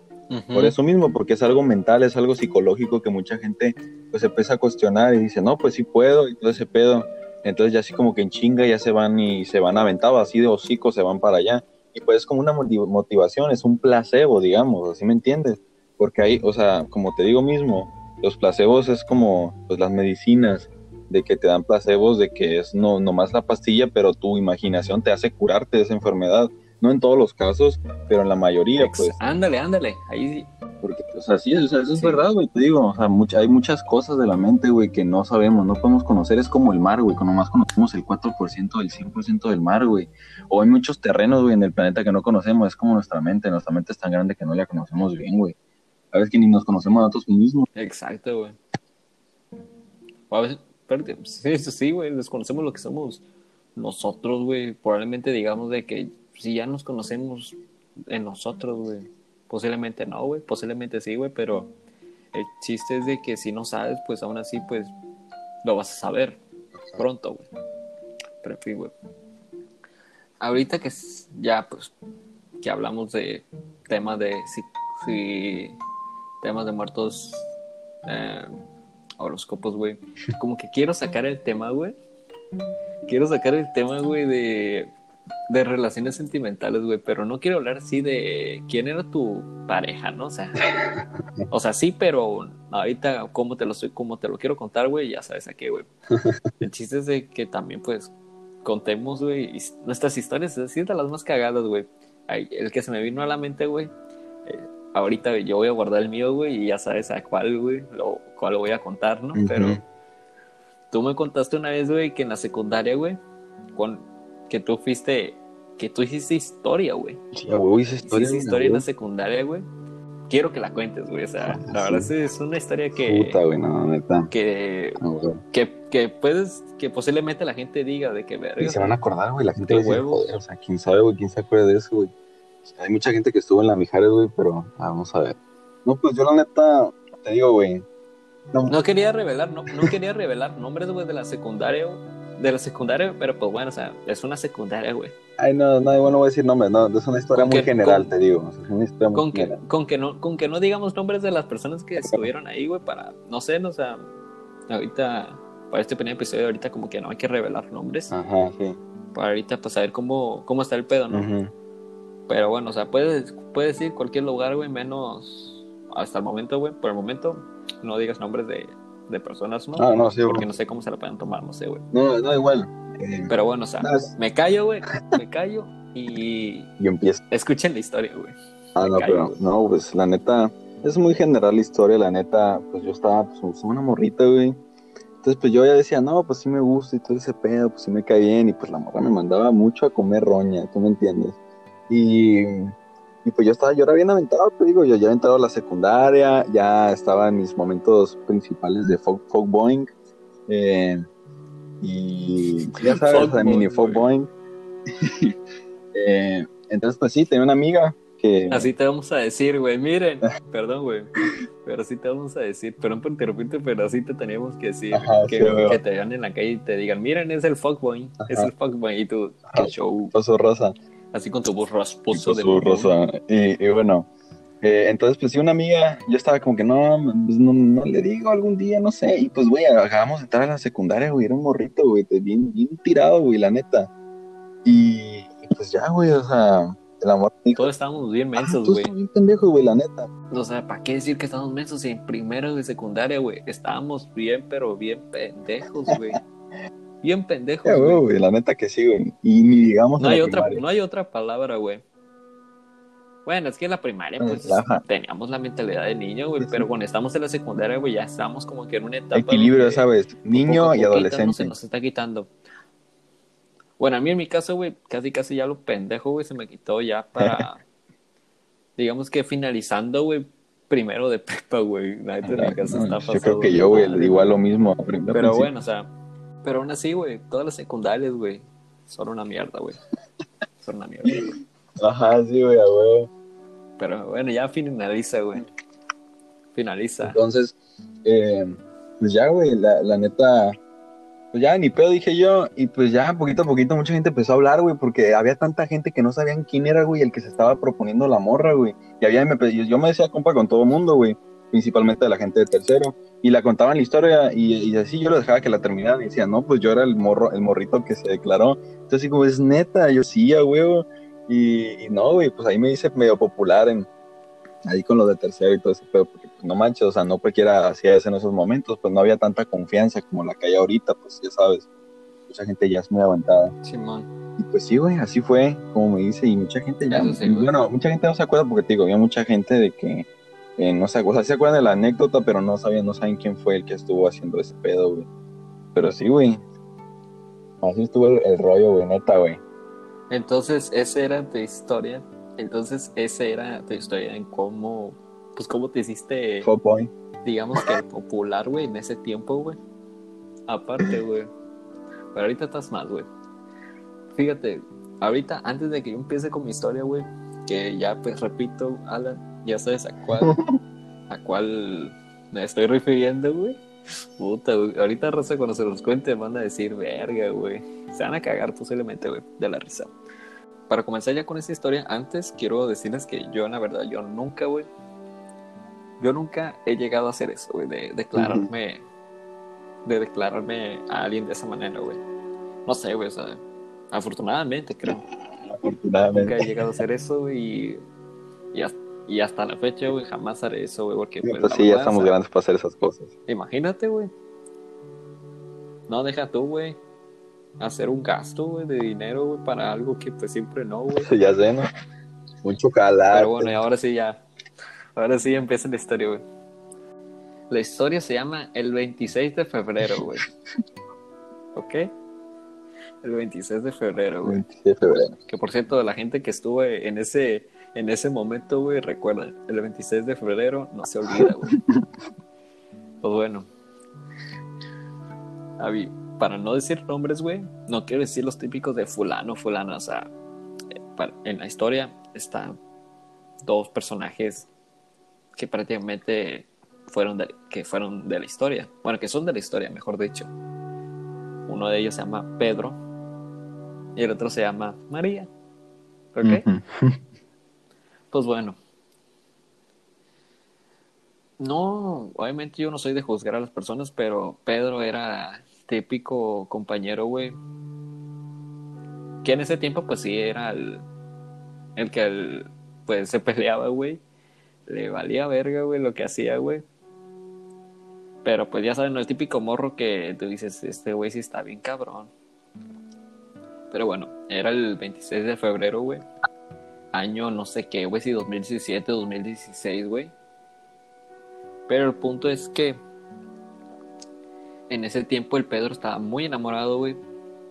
Por eso mismo, porque es algo mental, es algo psicológico que mucha gente pues empieza a cuestionar y dice, no, pues sí puedo y todo ese pedo. Entonces ya así como que en chinga ya se van y se van aventados, así de hocico se van para allá. Y pues es como una motivación, es un placebo, digamos, así me entiendes. Porque ahí, o sea, como te digo mismo, los placebos es como pues las medicinas de que te dan placebos de que es no más la pastilla, pero tu imaginación te hace curarte de esa enfermedad. No en todos los casos, pero en la mayoría, pues.
Ándale, ándale, ahí
Porque, o sea, sí, o sea, eso es verdad, güey, te digo, o sea, hay muchas cosas de la mente, güey, que no sabemos, no podemos conocer, es como el mar, güey, cuando más conocemos el 4%, el 100% del mar, güey, o hay muchos terrenos, güey, en el planeta que no conocemos, es como nuestra mente, nuestra mente es tan grande que no la conocemos bien, güey, a veces que ni nos conocemos a nosotros mismos.
Exacto, güey. A veces, sí, sí, güey, desconocemos lo que somos nosotros, güey. Probablemente digamos de que si ya nos conocemos en nosotros, güey. Posiblemente no, güey. Posiblemente sí, güey, pero el chiste es de que si no sabes, pues aún así, pues lo vas a saber pronto, güey. Pero fin, güey. Ahorita que ya, pues, que hablamos de tema de si, si temas de muertos, eh, horóscopos, güey. Como que quiero sacar el tema, güey. Quiero sacar el tema, güey, de, de relaciones sentimentales, güey, pero no quiero hablar así de quién era tu pareja, ¿no? O sea, (laughs) o sea, sí, pero ahorita como te lo estoy, como te lo quiero contar, güey, ya sabes a qué, güey. (laughs) El chiste es de que también, pues, contemos, güey, nuestras historias, es decir, de las más cagadas, güey. El que se me vino a la mente, güey, eh, ahorita yo voy a guardar el mío, güey, y ya sabes a cuál, güey, lo, cuál lo voy a contar, ¿no? Pero tú me contaste una vez, güey, que en la secundaria, güey, con, que tú fuiste, que tú hiciste historia, güey.
Sí, güey, hice historia.
Hiciste historia en la secundaria, güey. Quiero que la cuentes, güey. O sea, la verdad es una historia que.
Puta, güey, no, neta.
Que, que, que puedes, que posiblemente la gente diga de que
verga. Y se van a acordar, güey. La gente va a decir, o sea, quién sabe, güey, quién se acuerda de eso, güey. Hay mucha gente que estuvo en la Mijares, güey, pero ah, vamos a ver. No, pues yo la neta, te digo, güey.
No. quería revelar, no, no quería revelar nombres, güey, de la secundaria, de la secundaria, pero pues bueno, o sea, es una secundaria, güey.
Ay, no, no, bueno, voy a decir nombres, no, es una historia muy general, te digo. es una historia muy
con, que, con, que no, con que no digamos nombres de las personas que estuvieron ahí, güey, para, no sé, no, o sea, ahorita, para este primer episodio, ahorita como que no hay que revelar nombres.
Ajá, sí.
Para ahorita, pues saber cómo, cómo está el pedo, ¿no? Pero bueno, o sea, puedes, puedes ir a cualquier lugar, güey, menos hasta el momento, güey. Por el momento, no digas nombres de, de personas, ¿no?
Ah, no, sí,
Porque no sé cómo se la pueden tomar, no sé, güey.
No, no, igual.
Eh, Pero bueno, o sea, me callo, güey, me callo y...
y empiezo.
Escuchen la historia, güey.
Ah, no, pero no, pues la neta, es muy general la historia, la neta, pues yo estaba, pues, una morrita, güey. Entonces, pues yo ya decía, no, pues sí me gusta y todo ese pedo, pues sí me cae bien. Y pues la morra me mandaba mucho a comer roña, tú me entiendes. Y, y pues yo estaba, yo era bien aventado, te digo, yo ya había entrado a la secundaria, ya estaba en mis momentos principales de folk, folk boing. Eh, y ya sabes, de mini folk boing. (laughs) eh, entonces, pues sí, tenía una amiga que...
Así te vamos a decir, güey, miren, (laughs) perdón, güey, pero así te vamos a decir, perdón por interrumpirte, pero así te teníamos que decir, que, que, te vean en la calle y te digan, miren, es el fuckboy, es el fuckboy, y tú, qué show.
Paso rosa.
Así con tu voz rasposa
de rosa. Y, y, bueno, eh, entonces, pues sí, una amiga, yo estaba como que no, pues, no, no, le digo algún día, no sé, y pues, güey, acabamos de entrar a la secundaria, güey, era un morrito, güey, bien, bien tirado, güey, la neta. Y, pues ya, güey, o sea, el amor.
Todos estábamos bien mensos, güey.
bien pendejos, güey, la neta.
O sea, ¿para qué decir que estábamos mensos en primero de secundaria, güey? Estábamos bien, pero bien pendejos, güey. (laughs) bien pendejos,
güey. La neta que sí, güey. Y ni digamos.
No hay, otra, no hay otra palabra, güey. Bueno, es que en la primaria, pues, teníamos la mentalidad de niño, güey, pero cuando estamos en la secundaria, güey, ya estamos como que en una etapa.
Equilibrio, ¿sabes? Niño y adolescente.
Se nos está quitando. Bueno, a mí en mi caso, güey, casi casi ya lo pendejo, güey, se me quitó ya para, (laughs) digamos que finalizando, güey, primero de prepa, güey. en mi casa está
pasando. Yo creo que yo, güey, igual lo mismo.
Pero bueno, o sea, pero aún así, güey, todas las secundarias, güey, son una mierda, güey. Son una mierda.
Ajá, sí, güey, güey.
Pero bueno, ya finaliza, güey. Finaliza.
Entonces, eh, pues ya, güey, la, la neta pues ya ni pedo dije yo, y pues ya poquito a poquito mucha gente empezó a hablar, güey, porque había tanta gente que no sabían quién era, güey, el que se estaba proponiendo la morra, güey. Y había, me, yo me decía compa con todo el mundo, güey, principalmente de la gente de tercero, y la contaban la historia, y, así yo lo dejaba que la terminara, y decía, no, pues yo era el morro, el morrito que se declaró. Entonces, como es neta, yo sí, güey, y, y no, güey, pues ahí me hice medio popular en, ahí con lo de tercero y todo ese pedo, porque pues, no manches, o sea, no cualquiera hacía eso en esos momentos, pues no había tanta confianza como la que hay ahorita, pues ya sabes, mucha gente ya es muy aguantada.
Simón.
Y pues sí, güey, así fue, como me dice, y mucha gente ya, bueno, mucha gente no se acuerda porque te digo, había mucha gente de que, eh, no sé, o sea, se acuerdan de la anécdota, pero no sabían, no saben quién fue el que estuvo haciendo ese pedo, güey. Pero sí, güey, así estuvo el, el rollo, güey, neta, güey.
Entonces, esa era tu historia entonces, esa era tu historia en cómo, pues, cómo te hiciste, digamos que popular, güey, en ese tiempo, güey. Aparte, güey. Pero ahorita estás mal, güey. Fíjate, ahorita, antes de que yo empiece con mi historia, güey, que ya, pues, repito, Alan, ya sabes a cuál, a cuál me estoy refiriendo, güey. Puta, güey. Ahorita, Rosa, cuando se los cuente, van a decir, verga, güey. Se van a cagar posiblemente, güey, de la risa para comenzar ya con esta historia, antes quiero decirles que yo, la verdad, yo nunca, güey, yo nunca he llegado a hacer eso, güey, de declararme, de declararme a alguien de esa manera, güey. No sé, güey, o sea, afortunadamente, creo.
Afortunadamente.
Nunca he llegado a hacer eso y, y, hasta, la fecha, güey, jamás haré eso, güey, porque...
Pues, pues sí, ya estamos grandes para hacer esas cosas.
Imagínate, güey. No, deja tú, güey hacer un gasto, güey, de dinero, güey, para algo que pues siempre no, güey.
ya sé, ¿no? Mucho calar.
Pero bueno, y ahora sí ya. Ahora sí empieza la historia, güey. La historia se llama El 26 de febrero, güey. (laughs) ¿Ok? El 26 de febrero, güey.
26 de febrero.
Que por cierto, la gente que estuvo en ese, en ese momento, güey, recuerda, el 26 de febrero no se olvida, güey. (laughs) pues bueno. Avi, para no decir nombres, güey, no quiero decir los típicos de fulano, fulana, o sea, eh, en la historia están dos personajes que prácticamente fueron de, que fueron de la historia, bueno, que son de la historia, mejor dicho. Uno de ellos se llama Pedro y el otro se llama María. ¿Ok? Pues bueno. No, obviamente yo no soy de juzgar a las personas, pero Pedro era típico compañero, güey. Que en ese tiempo, pues sí, era el, el que pues se peleaba, güey. Le valía verga, güey, lo que hacía, güey. Pero pues ya saben, el típico morro que tú dices, este güey sí está bien cabrón. Pero bueno, era el 26 de febrero, güey. Año no sé qué, güey, si 2017, 2016, güey. Pero el punto es que en ese tiempo el Pedro estaba muy enamorado, güey,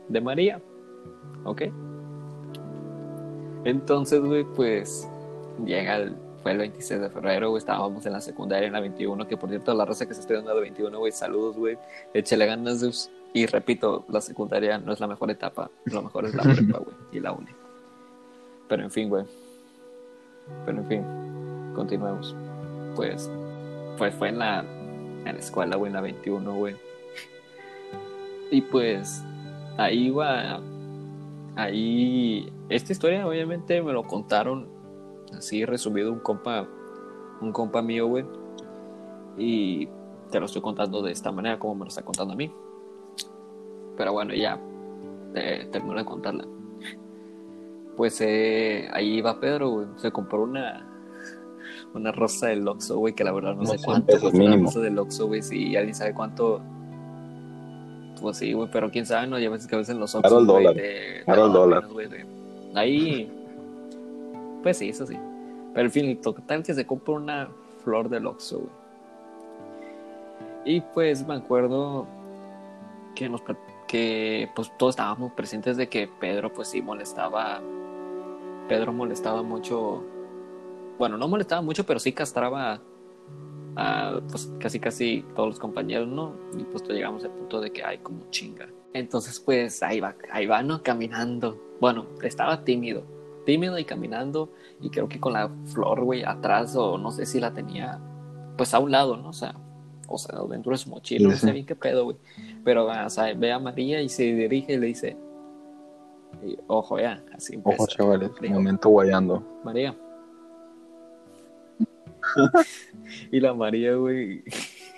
de María. ¿Ok? Entonces, güey, pues llega el, fue el 26 de febrero, güey, estábamos en la secundaria en la 21, que por cierto, la raza que se estoy dando de 21, güey, saludos, güey, échale ganas. Y repito, la secundaria no es la mejor etapa, lo mejor es la prepa, güey, y la uni. Pero en fin, güey. Pero en fin, continuemos. Pues, pues fue en la, en la escuela, güey, en la 21, güey. Y pues, ahí, güey, ahí, esta historia obviamente me lo contaron así resumido un compa, un compa mío, güey. Y te lo estoy contando de esta manera como me lo está contando a mí. Pero bueno, ya te, termino de contarla. Pues eh, ahí iba Pedro, güey. Se compró una una rosa del Oxxo, güey, que la verdad no, sé cuánto es una rosa del Oxxo, güey. Si alguien sabe cuánto pues sí, güey, pero quién sabe, no, ya ves que a veces en los
Oxxo,
de,
el dólar.
ahí pues sí, eso sí. Pero en fin, total que se compra una flor del Oxxo, güey. Y pues me acuerdo que nos que pues todos estábamos presentes de que Pedro pues sí molestaba Pedro molestaba mucho bueno no molestaba mucho pero sí castraba a pues casi casi todos los compañeros no y pues llegamos al punto de que hay como chinga. Entonces pues ahí va ahí va no caminando. Bueno estaba tímido tímido y caminando y creo que con la flor, güey, atrás o no sé si la tenía pues a un lado, ¿no? O sea, o sea, dentro de su mochila, no sé bien qué pedo, güey. Pero, o sea, ve a María y se dirige y le dice, ojo, ya, así
Ojo, chavales, un momento guayando.
María. (laughs) y la María, güey,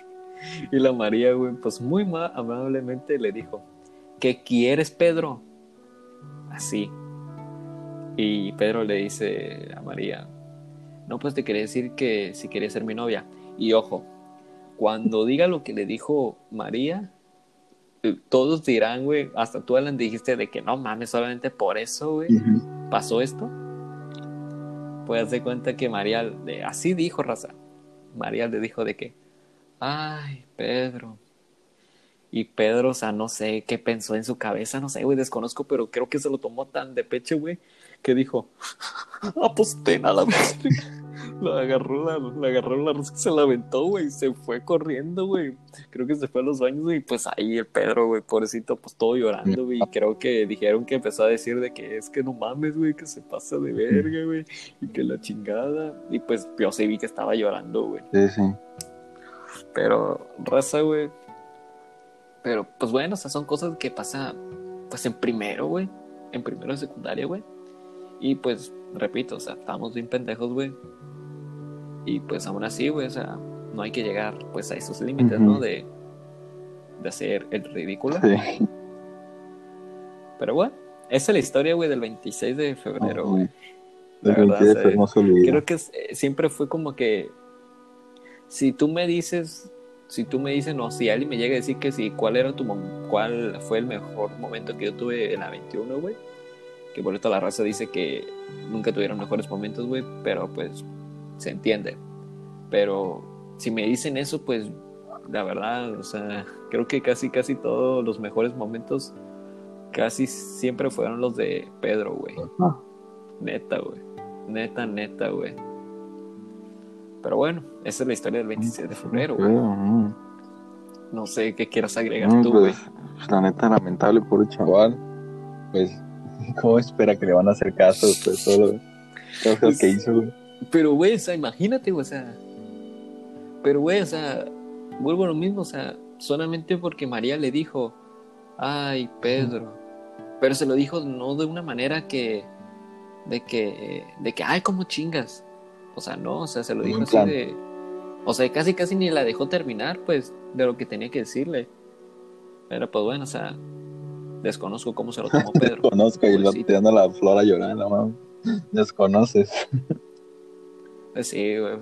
(laughs) y la María, güey, pues muy amablemente le dijo, ¿qué quieres, Pedro? Así, y Pedro le dice a María, no, pues te quería decir que si quería ser mi novia. Y ojo, cuando diga lo que le dijo María, todos dirán, güey, hasta tú, Alan, dijiste de que no mames, solamente por eso, güey, pasó esto. Pues hacer cuenta que María, así dijo, raza. María le dijo de que, ay, Pedro. Y Pedro, o sea, no sé qué pensó en su cabeza, no sé, güey, desconozco, pero creo que se lo tomó tan de pecho, güey, que dijo, aposté nada más. La agarró, la, la agarró la rosca, se la aventó, güey, se fue corriendo, güey. Creo que se fue a los baños, y pues ahí el Pedro, güey, pobrecito, pues todo llorando, güey. Y creo que dijeron que empezó a decir de que es que no mames, güey, que se pasa de verga, güey, y que la chingada. Y pues yo sí vi que estaba llorando, güey.
Sí, sí.
Pero, raza, güey. Pero, pues bueno, o sea, son cosas que pasan, pues en primero, güey. En primero de secundaria, güey. Y pues, repito, o sea, estamos bien pendejos, güey. Y pues aún así, güey, o sea, no hay que llegar pues a esos límites, ¿no? De, de hacer el ridículo. Sí. Pero bueno, esa es la historia, güey, del 26 de febrero, güey. La verdad, creo que eh, siempre fue como que si tú me dices, si tú me dices, no, si alguien me llega a decir que sí, cuál era tu cuál fue el mejor momento que yo tuve en la 21, güey que por esto la raza dice que nunca tuvieron mejores momentos, güey, pero pues se entiende. Pero si me dicen eso, pues la verdad, o sea, creo que casi, casi todos los mejores momentos casi siempre fueron los de Pedro, güey. Neta, güey. Neta, neta, güey. Pero bueno, esa es la historia del 26 de febrero, güey. No sé qué quieras agregar tú, güey.
Pues, la neta, lamentable, el chaval. Pues (laughs) ¿Cómo espera que le van a hacer caso después de todo lo, pues, que hizo, güey?
Pero, güey, o sea, imagínate, güey, o sea. Pero, güey, o sea, vuelvo a lo mismo, o sea, solamente porque María le dijo, ay, Pedro. Pero se lo dijo no de una manera que. de que. de que, ay, como chingas. O sea, no, o sea, se lo dijo así de. O sea, casi, casi ni la dejó terminar, pues, de lo que tenía que decirle. Pero, pues, bueno, o sea, Desconozco cómo se lo tomó (laughs) Pedro.
Desconozco y lo tirando la flor a llorar, no Desconoces.
Pues sí, güey.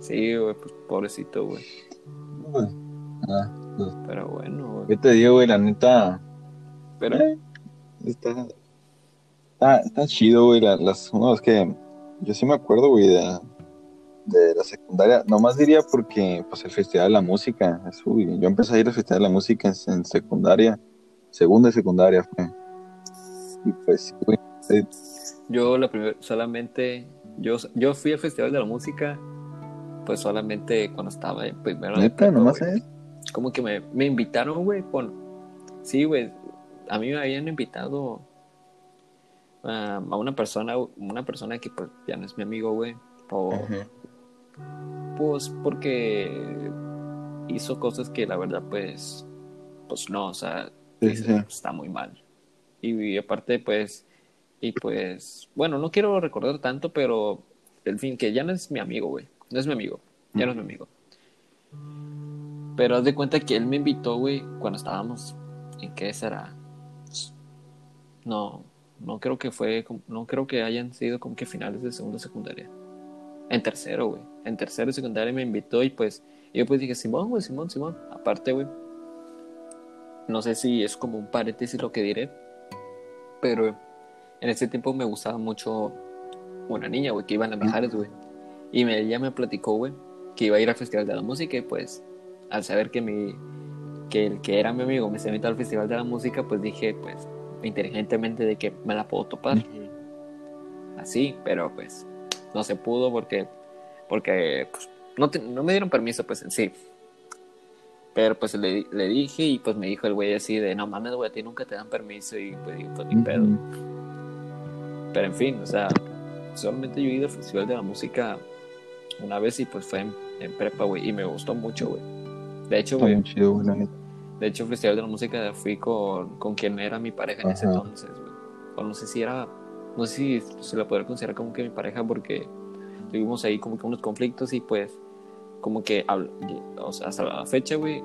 Sí, güey, pues pobrecito, güey.
Ah, pues,
Pero bueno, güey.
¿Qué te digo, güey? La neta.
Pero.
Eh, está, está. Está chido, güey. las. No, es que. Yo sí me acuerdo, güey, de. de la secundaria, nomás diría porque pues el Festival de la Música, es, uy, yo empecé a ir al Festival de la Música en, en secundaria, segunda y secundaria fue. Y pues, güey, eh,
Yo la primera, solamente, yo, yo fui al Festival de la Música, pues solamente cuando estaba en primero
neta, nomás es.
Como que me, me invitaron, güey, con... Sí, güey, a mí me habían invitado a, a una persona, una persona que pues ya no es mi amigo, güey, o, pues porque hizo cosas que la verdad, pues, pues no, o sea,
Sí,
dices,
sí.
está muy mal. Y, y aparte, pues, y pues, bueno, no quiero recordar tanto, pero, en fin, que ya no es mi amigo, güey, no es mi amigo, ya no es mi amigo. Pero haz de cuenta que él me invitó, güey, cuando estábamos, ¿en qué será? No, no creo que fue, no creo que hayan sido como que finales de segunda secundaria. En tercero, güey. En tercero de secundaria me invitó y pues, y yo pues dije, Simón, güey, Simón, Simón. Aparte, güey, no sé si es como un paréntesis lo que diré, pero en ese tiempo me gustaba mucho una niña, güey, que iba en las Mijares, güey. Y me, ella me platicó, güey, que iba a ir al Festival de la Música y pues, al saber que mi, que el que era mi amigo me se invitó al Festival de la Música, pues dije, pues, inteligentemente de que me la puedo topar. Así, pero pues, no se pudo porque, porque, pues, no, te- no me dieron permiso, pues, en sí. Pero pues le, le dije y pues me dijo el güey así de, no mames, güey, a ti nunca te dan permiso y pues digo, pues ni pedo. Pero en fin, o sea, solamente yo he ido al Festival de la Música una vez y pues fue en, en prepa, güey, y me gustó mucho, güey. De hecho, güey, de hecho, el Festival de la Música fui con, con quien era mi pareja en ese entonces, güey. O no sé si era, no sé si se la podría considerar como que mi pareja porque tuvimos ahí como que unos conflictos y pues como que, o sea, hasta la fecha, güey,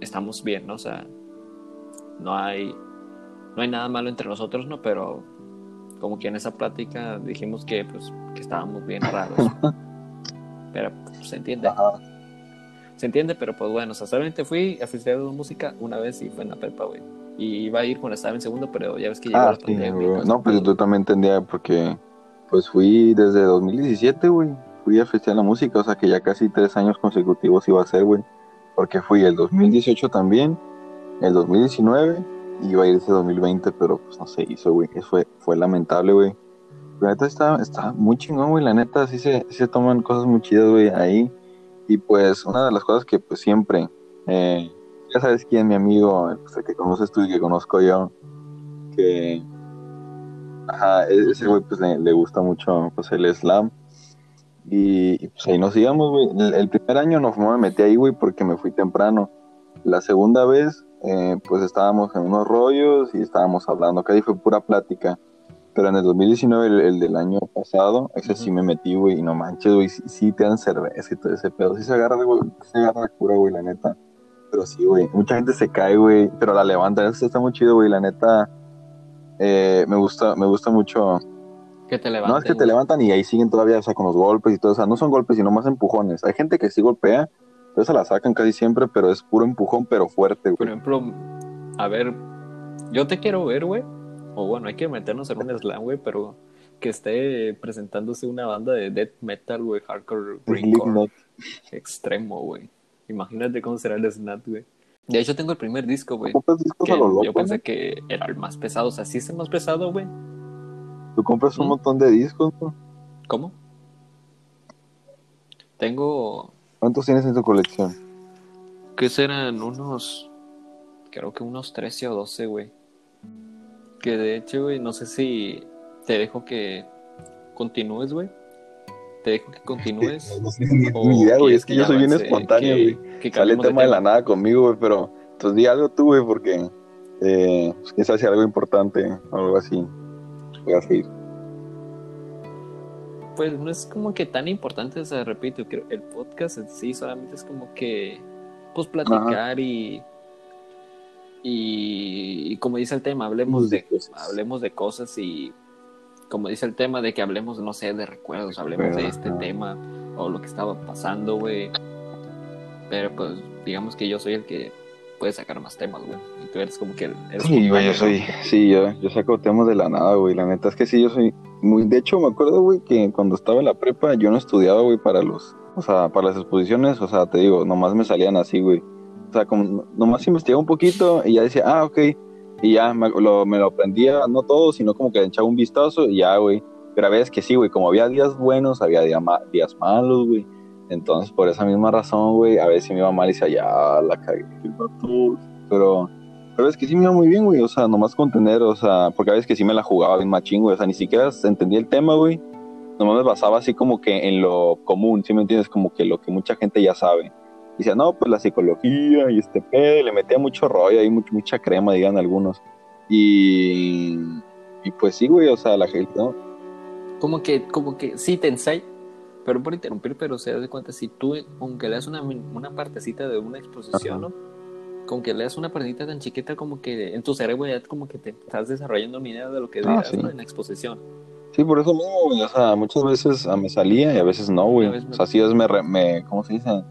estamos bien, ¿no? O sea, no hay, no hay nada malo entre nosotros, ¿no? Pero como que en esa plática dijimos que, pues, que estábamos bien raros. (laughs) Pero pues, se entiende.
Ajá.
Se entiende, pero pues bueno, o sea, solamente fui a festival de música una vez y fue en la prepa, güey. Y iba a ir cuando estaba en segundo, pero ya ves que llegó
Ah,
la
sí,
pandemia.
No, pues
pedo.
yo también entendía porque pues fui desde 2017, güey. Fui al Festival de la Música, o sea que ya casi tres años consecutivos iba a ser, güey. Porque fui el 2018 también, el 2019 y iba a ir ese 2020, pero pues no se hizo, güey. Fue, fue lamentable, güey. La neta está, está muy chingón, güey. La neta sí se, sí se toman cosas muy chidas, güey, ahí. Y pues una de las cosas que pues siempre, eh, ya sabes quién, mi amigo, pues, el que conoces tú y que conozco yo, que Ajá, e- ese güey pues le, le gusta mucho pues el slam. Y, y, pues ahí nos íbamos, güey. El, el primer año no me metí ahí, güey, porque me fui temprano. La segunda vez, eh, pues estábamos en unos rollos y estábamos hablando, que ahí fue pura plática. Pero en el 2019, el, el del año pasado, ese sí me metí, güey, y no manches, güey, sí, sí te dan cerveza y todo ese pedo. Sí se agarra, güey, se agarra la cura, güey, la neta. Pero sí, güey, mucha gente se cae, güey, pero la levanta. Eso está muy chido, güey, la neta. eh, me gusta, me gusta mucho
Que te
no,
levanten.
es que te levantan y ahí siguen todavía, o sea, con los golpes y todo. O sea, no son golpes, sino más empujones. Hay gente que sí golpea, esa la sacan casi siempre, pero es puro empujón, pero fuerte,
Por
güey.
ejemplo, a ver, yo te quiero ver, güey. O bueno, hay que meternos en un slam, güey, pero que esté presentándose una banda de death metal, güey, hardcore, greencore, extremo, güey. Imagínate cómo será el snap, güey. De hecho, tengo el primer disco, güey.
¿Tú compras discos
que
a lo
yo
loco,
pensé
¿no?
que era el más pesado. O sea, sí es el más pesado, güey.
Tú compras un
¿Mm?
montón de discos, ¿no?
¿Cómo? Tengo.
¿Cuántos tienes en tu colección?
¿Qué serán? Unos. Creo que unos 13 o 12, güey. Que de hecho, güey, no sé si te dejo que continúes, güey. Te dejo que continúes. (laughs)
No sé ni, idea, güey. Es que yo soy bien espontáneo,
que-
güey.
que
Sale
cambiemos
tema de la nada conmigo, güey, pero entonces di algo tú, güey, porque eh, pues, si algo importante o algo así. Voy a seguir.
Pues no es como que tan importante, o sea, repito, creo el podcast en sí solamente es como que, pues, platicar y, y, y como dice el tema, hablemos de,
Cosas.
hablemos de cosas y, como dice el tema, de que hablemos, no sé, de recuerdos, hablemos de este
Ajá.
tema o lo que estaba pasando, güey. Pero pues, digamos que yo soy el que puede sacar más temas, güey. Y tú eres como que eres
Sí, güey, yo soy, sí, yo, yo saco temas de la nada, güey. La neta es que sí, yo soy, muy, de hecho, me acuerdo, güey, que cuando estaba en la prepa yo no estudiaba, güey, para los, o sea, para las exposiciones, o sea, te digo, nomás me salían así, güey. O sea, como nomás investigaba un poquito y ya decía, ah, ok, y ya me lo, me lo aprendía, no todo, sino como que echaba un vistazo y ya, güey. Pero a veces que sí, güey, como había días buenos, había días malos, güey. Entonces, por esa misma razón, güey, a veces me iba mal y decía, ya, la cagué, pero pero es que sí me iba muy bien, güey. O sea, nomás con tener, o sea, porque a veces que sí me la jugaba bien machín, güey. O sea, ni siquiera entendía el tema, güey. Nomás me basaba así como que en lo común, ¿sí me entiendes? Como que lo que mucha gente ya sabe. Y decía, no, pues la psicología y este pedo. Y le metía mucho rollo ahí, mucho, mucha crema, digan algunos. Y, y pues sí, güey, o sea, la gente, ¿no?
Como que, como que sí te ensay, pero por interrumpir, pero se das cuenta, si tú, aunque leas una, una partecita de una exposición, ¿no? Con que leas una partita tan chiquita como que en tu cerebro ya como que te estás desarrollando una idea de lo que ah, en la exposición.
Sí, por eso mismo, güey, o sea, muchas veces ah, me salía y a veces no, güey. O sea, así es, me, me ¿cómo se dice?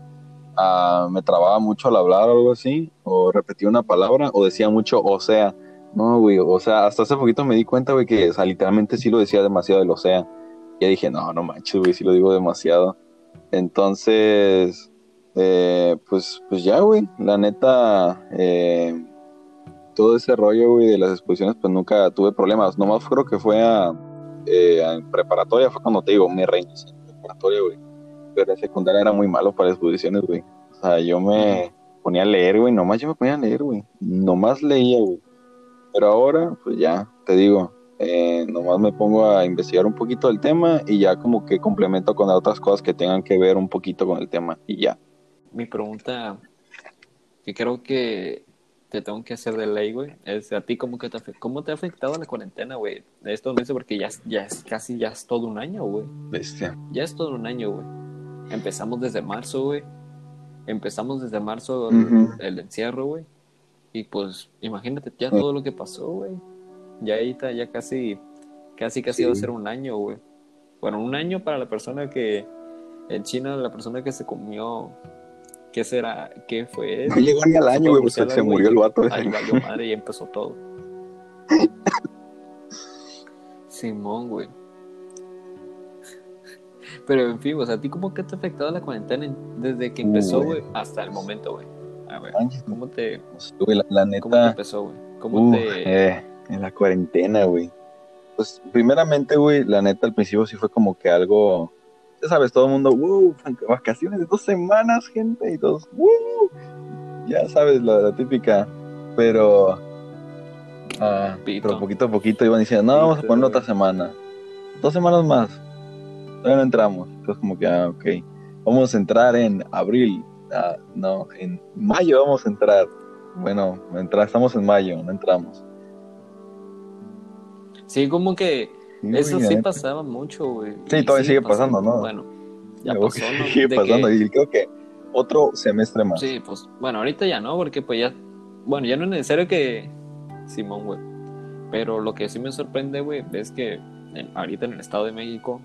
Ah, me trababa mucho al hablar o algo así, o repetía una palabra, o decía mucho, o sea. No, güey, o sea, hasta hace poquito me di cuenta, güey, que, o sea, literalmente sí lo decía demasiado el o sea. Y ya dije, no, no manches, güey, sí lo digo demasiado. Entonces, eh, pues, pues ya, güey, la neta, eh, todo ese rollo, güey, de las exposiciones, pues nunca tuve problemas. Nomás creo que fue a, eh, en preparatoria, fue cuando te digo, me reinicié en preparatoria, güey. Pero en secundaria era muy malo para exposiciones, güey. O sea, yo me ponía a leer, güey, nomás yo me ponía a leer, güey. Nomás leía, güey. Pero ahora, pues ya, te digo, eh, nomás me pongo a investigar un poquito el tema y ya como que complemento con otras cosas que tengan que ver un poquito con el tema y ya
mi pregunta que creo que te tengo que hacer de ley, güey, es a ti cómo, que te, cómo te ha afectado la cuarentena, güey, de estos meses, porque ya, ya es casi, ya es todo un año, güey.
Bestia.
Ya es todo un año, güey. Empezamos desde marzo, güey. Empezamos desde marzo el, encierro, güey. Y pues, imagínate ya todo lo que pasó, güey. Ya ahí está, ya casi, casi, casi va a ser un año, güey. Bueno, un año para la persona que, en China, la persona que se comió ¿Qué será? ¿Qué fue? (laughs)
No llegó ni al año, güey, porque se murió el vato.
Ahí valió madre y empezó todo. (laughs) Simón, güey. Pero en fin, o sea, ¿a ti cómo que te ha afectado la cuarentena desde que empezó, güey, hasta el momento, güey? A ver, ¿cómo te...
la, neta...
¿Cómo te empezó, güey? ¿Cómo te...?
Eh, en la cuarentena, güey. Pues, primeramente, güey, la neta, al principio sí fue como que algo ya sabes, todo el mundo, wow, vacaciones de dos semanas, gente, y todos, wow, ya sabes, la, típica, pero, ah, pero poquito a poquito iban diciendo, no, vamos a poner otra semana, dos semanas más, todavía no entramos, entonces como que, ah, ok, vamos a entrar en abril, ah, no, en mayo vamos a entrar, bueno, estamos en mayo, no entramos.
Sí, como que eso sí pasaba mucho, güey.
Sí, todavía sigue pasando, ¿no?
Bueno, ya (laughs) pasó, ¿no?
Sigue pasando y creo que otro semestre más.
Sí, pues, bueno, ahorita ya no, porque pues ya, bueno, ya no es necesario que Simón, güey. Pero lo que sí me sorprende, güey, es que ahorita en el Estado de México,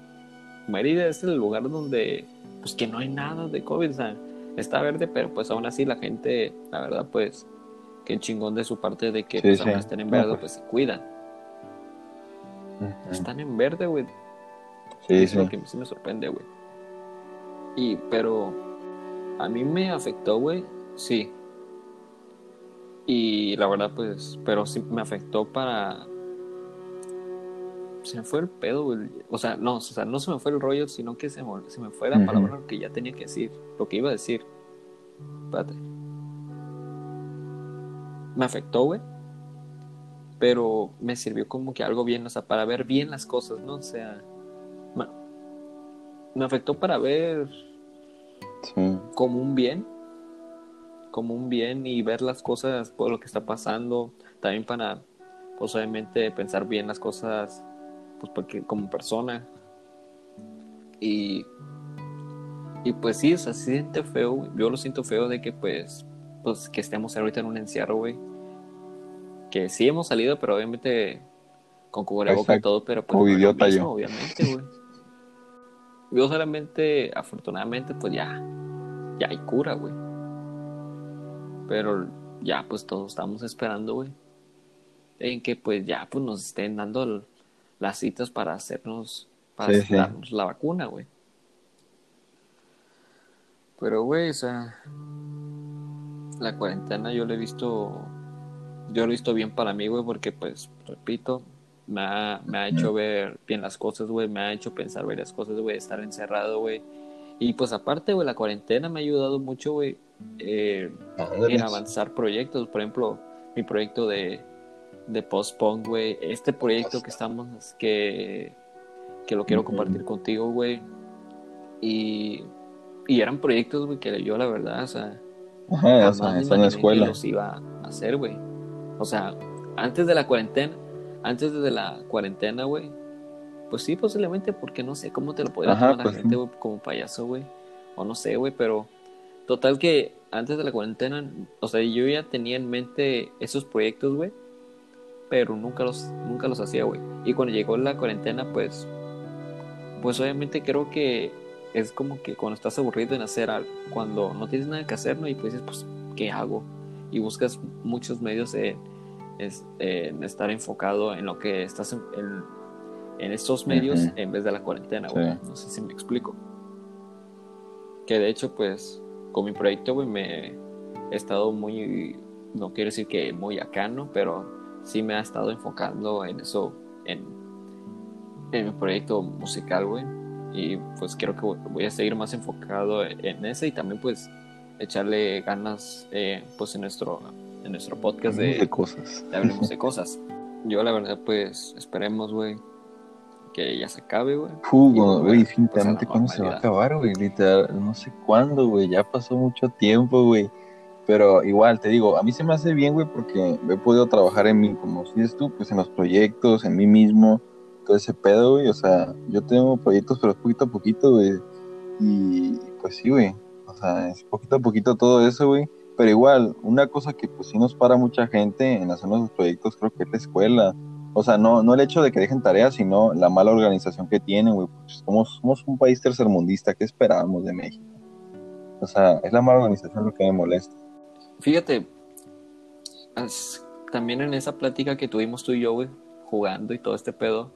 Mérida es el lugar donde, pues que no hay nada de COVID, o sea, está verde, pero pues aún así la gente, la verdad, pues, que chingón de su parte de que pues, aún estén en verde, pues. pues se cuidan están en verde, güey. Sí, es lo que sí me sorprende, güey. Y, pero, a mí me afectó, güey, sí. Y la verdad, pues, pero sí me afectó para... Se me fue el pedo, güey. O sea, no, o sea, no se me fue el rollo, sino que se me, se me fue la palabra que ya tenía que decir, lo que iba a decir. Espérate. Me afectó, güey pero me sirvió como que algo bien, o sea, para ver bien las cosas, ¿no? O sea, me afectó para ver como un bien, como un bien y ver las cosas por lo que está pasando, también para, pues obviamente, pensar bien las cosas, pues porque como persona. Y, y pues sí, o sea, se siente feo, yo lo siento feo de que pues, pues que estemos ahorita en un encierro, güey que sí hemos salido, pero obviamente con cubreboca y todo, pero pues
Como idiota yo.
obviamente, güey. Yo solamente, afortunadamente, pues ya, ya hay cura, güey. Pero ya, pues todos estamos esperando, güey. En que pues ya, pues nos estén dando las citas para hacernos, para darnos la vacuna, güey. Pero, güey, o sea, la cuarentena yo lo he visto, yo lo he visto bien para mí, güey, porque, pues, repito, me ha, me ha hecho ver bien las cosas, güey, me ha hecho pensar varias cosas, güey, estar encerrado, güey. Y pues aparte, güey, la cuarentena me ha ayudado mucho, güey, eh, en avanzar proyectos. Por ejemplo, mi proyecto de, de post-punk, güey. Este proyecto que estamos, que, que lo quiero compartir contigo, güey. Y, y eran proyectos, güey, que yo la verdad, o sea,
Ajá, jamás en la escuela.
los iba a hacer, güey. O sea, antes de la cuarentena, antes de la cuarentena, güey, pues sí, posiblemente, porque no sé cómo te lo podría tomar la pues gente, güey, como payaso, güey. O no sé, güey, pero total que antes de la cuarentena, o sea, yo ya tenía en mente esos proyectos, güey, pero nunca los, nunca los hacía, güey. Y cuando llegó la cuarentena, pues, pues obviamente creo que es como que cuando estás aburrido en hacer algo, cuando no tienes nada que hacer, ¿no? Y pues dices, pues, ¿qué hago? Y buscas muchos medios en, estar enfocado en lo que estás en, en, estos medios en vez de la cuarentena, güey. No sé si me explico. Que de hecho, pues, con mi proyecto, güey, me he estado muy, no quiero decir que muy acá, ¿no? Pero sí me ha estado enfocando en eso, en, en mi proyecto musical, güey. Y pues creo que voy a seguir más enfocado en ese y también pues echarle ganas eh, pues en nuestro, en nuestro podcast de,
cosas.
De hablemos de cosas. Yo la verdad pues esperemos, güey, que ya se acabe, güey.
güey, definitivamente cuándo se va a acabar, güey, literal, no sé cuándo, güey, ya pasó mucho tiempo, güey. Pero igual, te digo, a mí se me hace bien, güey, porque he podido trabajar en mí, como dices tú, pues en los proyectos, en mí mismo, todo ese pedo, güey. O sea, yo tengo proyectos, pero poquito a poquito, güey. Y pues sí, güey. O sea, es poquito a poquito todo eso, güey. Pero igual, una cosa que pues sí nos para mucha gente en hacer nuestros proyectos, creo que es la escuela. O sea, no, no el hecho de que dejen tareas, sino la mala organización que tienen, güey. Pues somos, somos un país tercermundista, ¿qué esperábamos de México? O sea, es la mala organización lo que me molesta.
Fíjate, también en esa plática que tuvimos tú y yo, güey, jugando y todo este pedo,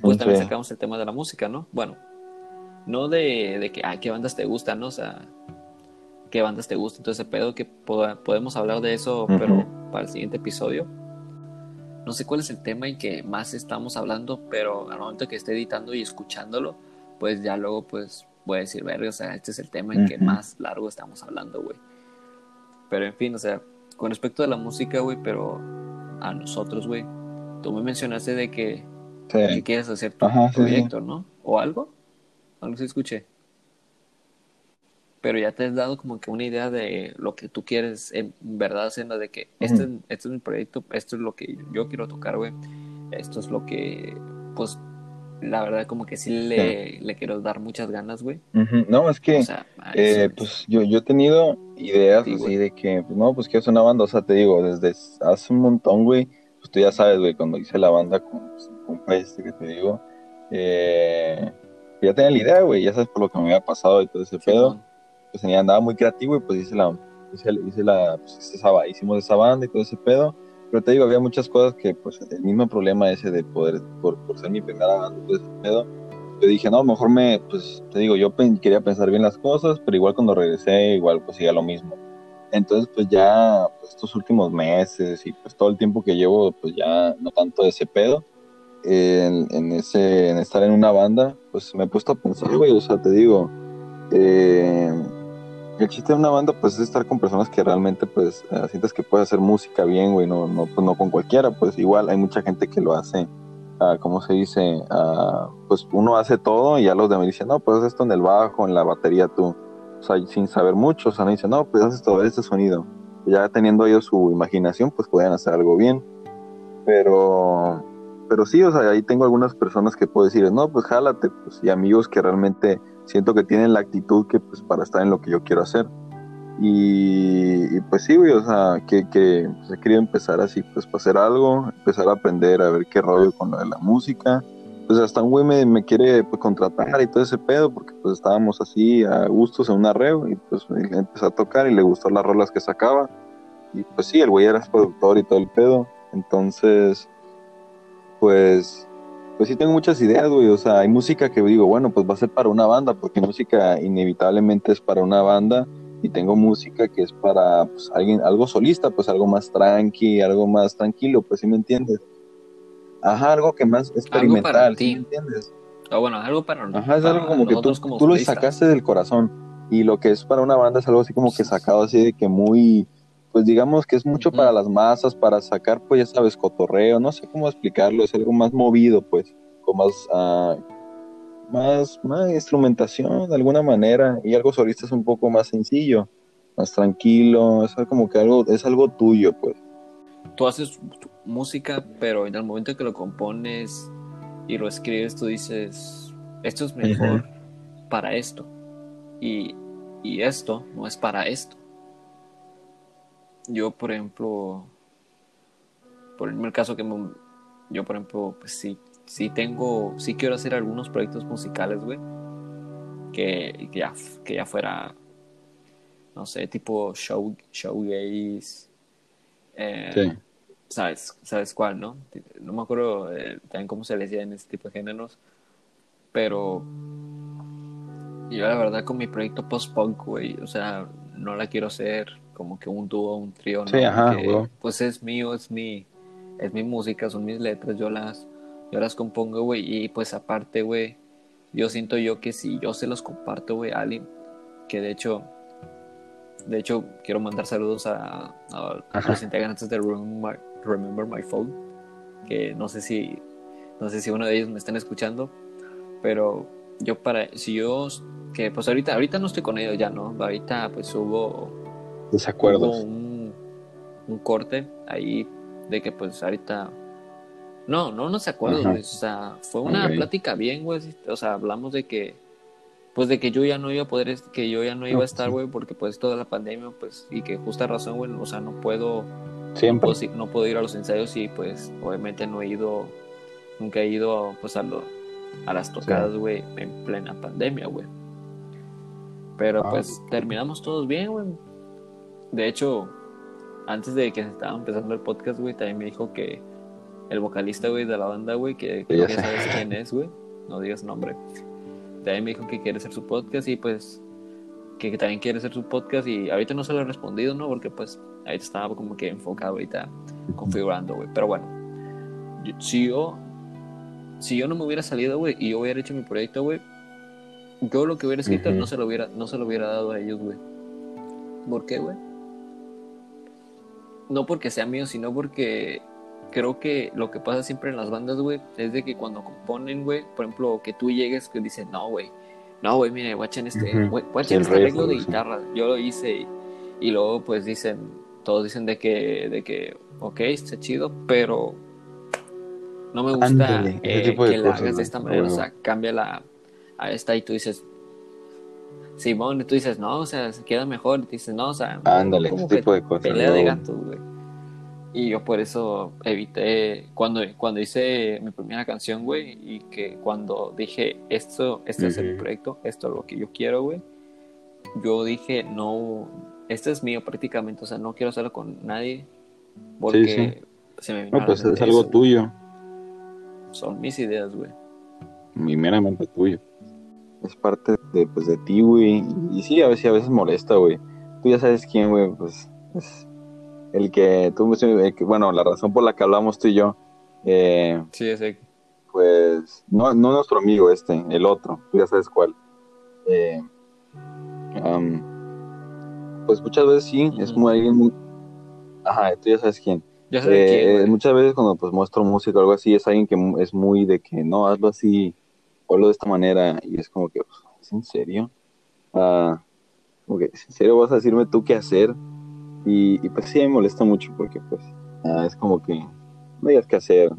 pues también sacamos el tema de la música, ¿no? Bueno, no de, de que, ay, qué bandas te gustan, ¿no? O sea, qué bandas te gustan, ese pedo, que podemos hablar de eso, pero para el siguiente episodio. No sé cuál es el tema en que más estamos hablando, pero al momento que esté editando y escuchándolo, pues ya luego, pues, voy a decir, verga, o sea, este es el tema en que más largo estamos hablando, güey. Pero en fin, o sea, con respecto a la música, güey, pero a nosotros, güey, tú me mencionaste de que, quieres hacer tu proyecto, ¿no? ¿O algo? Algo se escuché. Pero ya te has dado como que una idea de lo que tú quieres en verdad haciendo de que este, este es mi proyecto, esto es lo que yo quiero tocar, güey. Esto es lo que, pues, la verdad como que sí le, le quiero dar muchas ganas, güey.
No, es que, eh, pues yo, yo he tenido ideas así de que, pues, no, pues quiero una banda, o sea, te digo, desde hace un montón, güey, pues tú ya sabes, güey, cuando hice la banda con, con este que te digo, eh, ya tenía la idea, güey, ya sabes por lo que me había pasado y todo ese pedo, pues andaba muy creativo y pues hice la, hice, hice la, pues, esa, hicimos esa banda y todo ese pedo, pero te digo, había muchas cosas que, pues, el mismo problema ese de poder, por, por ser mi primera banda, todo ese pedo, yo dije, no, mejor me, pues, te digo, yo quería pensar bien las cosas, pero igual cuando regresé, igual, pues, siga lo mismo. Entonces, pues, ya, pues, estos últimos meses y, pues, todo el tiempo que llevo, pues, ya no tanto de ese pedo, en, en, ese, en estar en una banda, pues, me he puesto a pensar, güey, o sea, te digo, eh, el chiste de una banda, pues, es estar con personas que realmente, pues, eh, sientes que puedes hacer música bien, güey, no, no, pues, no con cualquiera, pues, igual hay mucha gente que lo hace, uh, ¿cómo se dice? Uh, pues, uno hace todo y ya los demás dicen, no, pues, esto en el bajo, en la batería, tú, o sea, sin saber mucho, o sea, no dicen, no, pues, haces todo este sonido. Ya teniendo ellos su imaginación, pues, pueden hacer algo bien, pero... Pero sí, o sea, ahí tengo algunas personas que puedo decir, no, pues jálate, pues, y amigos que realmente siento que tienen la actitud que pues para estar en lo que yo quiero hacer. Y, pues sí, güey, o sea, que, que pues, he querido empezar así, pues para hacer algo, empezar a aprender a ver qué rollo con lo de la música. Pues hasta un güey me, me quiere pues, contratar y todo ese pedo, porque pues estábamos así a gustos en un arreo y pues empezó a tocar y le gustó las rolas que sacaba. Y pues sí, el güey era productor y todo el pedo. Entonces, pues pues sí tengo muchas ideas, güey. O sea, hay música que digo, bueno, pues va a ser para una banda, porque música inevitablemente es para una banda. Y tengo música que es para pues, alguien, algo solista, pues algo más tranqui, algo más tranquilo, pues sí me entiendes. Ajá, algo que más experimental, ¿sí me entiendes?
O bueno, algo para
Ajá, es algo como que tú, tú lo sacaste del corazón. Y lo que es para una banda es algo así como que sacado así de que muy, pues digamos que es mucho para las masas, para sacar, pues ya sabes, cotorreo, no sé cómo explicarlo, es algo más movido, pues, con más, uh, más, más instrumentación de alguna manera, y algo solista es un poco más sencillo, más tranquilo, es como que algo, es algo tuyo, pues.
Tú haces música, pero en el momento que lo compones y lo escribes, tú dices, esto es mejor para esto, y, y esto no es para esto yo, por ejemplo, por el caso que yo, por ejemplo, pues sí, sí tengo, sí quiero hacer algunos proyectos musicales, güey, que, que, ya, que ya fuera, no sé, tipo show, showgaze, eh, sí. ¿sabes, ¿sabes cuál, no? No me acuerdo eh, también cómo se le decía en este tipo de géneros, pero yo la verdad con mi proyecto post-punk, güey, o sea, no la quiero hacer como que un dúo, un trío, ¿no? pues es mío, es mi, es mi música, son mis letras, yo las, yo las compongo, güey, y pues aparte, güey, yo siento yo que si yo se los comparto, güey, a alguien, que de hecho, de hecho, quiero mandar saludos a, los integrantes de Remember, Remember, My Phone, que no sé si, no sé si uno de ellos me están escuchando, pero yo para, si yo, que pues ahorita, ahorita no estoy con ellos ya, ¿no? Ahorita pues hubo
desacuerdos.
un, un, corte ahí de que pues ahorita no, no no se acuerdan, o sea, fue una plática bien, güey, o sea, hablamos de que pues de que yo ya no iba a poder que yo ya no iba a estar, güey, porque pues toda la pandemia, pues y que justa razón, güey, o sea, no puedo
siempre
no puedo, ir a los ensayos y pues obviamente no he ido nunca he ido pues a lo, a las tocadas, güey, en plena pandemia, güey. Pero ah, pues terminamos todos bien, güey. De hecho, antes de que se estaba empezando el podcast, güey, también me dijo que el vocalista, güey, de la banda, güey, que, ya sabes quién (laughs) es, güey, no digas nombre, también me dijo que quiere hacer su podcast y pues que, también quiere hacer su podcast y ahorita no se lo he respondido, ¿no? Porque pues ahorita estaba como que enfocado ahorita configurando, güey. Pero bueno, si yo, si yo no me hubiera salido, güey, y yo hubiera hecho mi proyecto, güey, yo lo que hubiera escrito no se lo hubiera, no se lo hubiera dado a ellos, güey. ¿Por qué, güey? No porque sea mío, sino porque creo que lo que pasa siempre en las bandas, güey, es de que cuando componen, güey, por ejemplo, que tú llegues que dices, no, güey, no, güey, mire, guachen este, uh este arreglo de guitarra, yo lo hice y, luego pues dicen, todos dicen de que, de que, ok, está chido, pero no me gusta eh, que la hagas de esta manera, o sea, cambia la a esta y tú dices, Simón, y tú dices, no, o sea, se queda mejor. Y dices, no, o sea,
ándale, ese tipo de cosas.
Pelea de gatos, güey. Y yo por eso evité, cuando, cuando hice mi primera canción, güey, y que cuando dije, esto, este es el proyecto, esto es lo que yo quiero, güey, yo dije, no, este es mío prácticamente, o sea, no quiero hacerlo con nadie, porque
se me No, pues es algo tuyo.
Son mis ideas, güey.
meramente tuyo es parte de, pues, de ti, güey. Y sí, a veces, a veces molesta, güey. Tú ya sabes quién, güey, pues es el que tú, bueno, la razón por la que hablamos tú y yo. Eh,
sí, sí.
Pues, no, no nuestro amigo este, el otro, tú ya sabes cuál. Eh, pues muchas veces sí, es muy alguien muy... Ajá, tú ya sabes quién.
Ya sabes quién,
eh, muchas veces cuando pues muestro música o algo así, es alguien que es muy de que no, hazlo así, hablo de esta manera y es como que, ¿es en serio? Uh, ¿en serio vas a decirme tú qué hacer? Y, pues sí, me molesta mucho porque pues ah, es como que no hayas que hacer.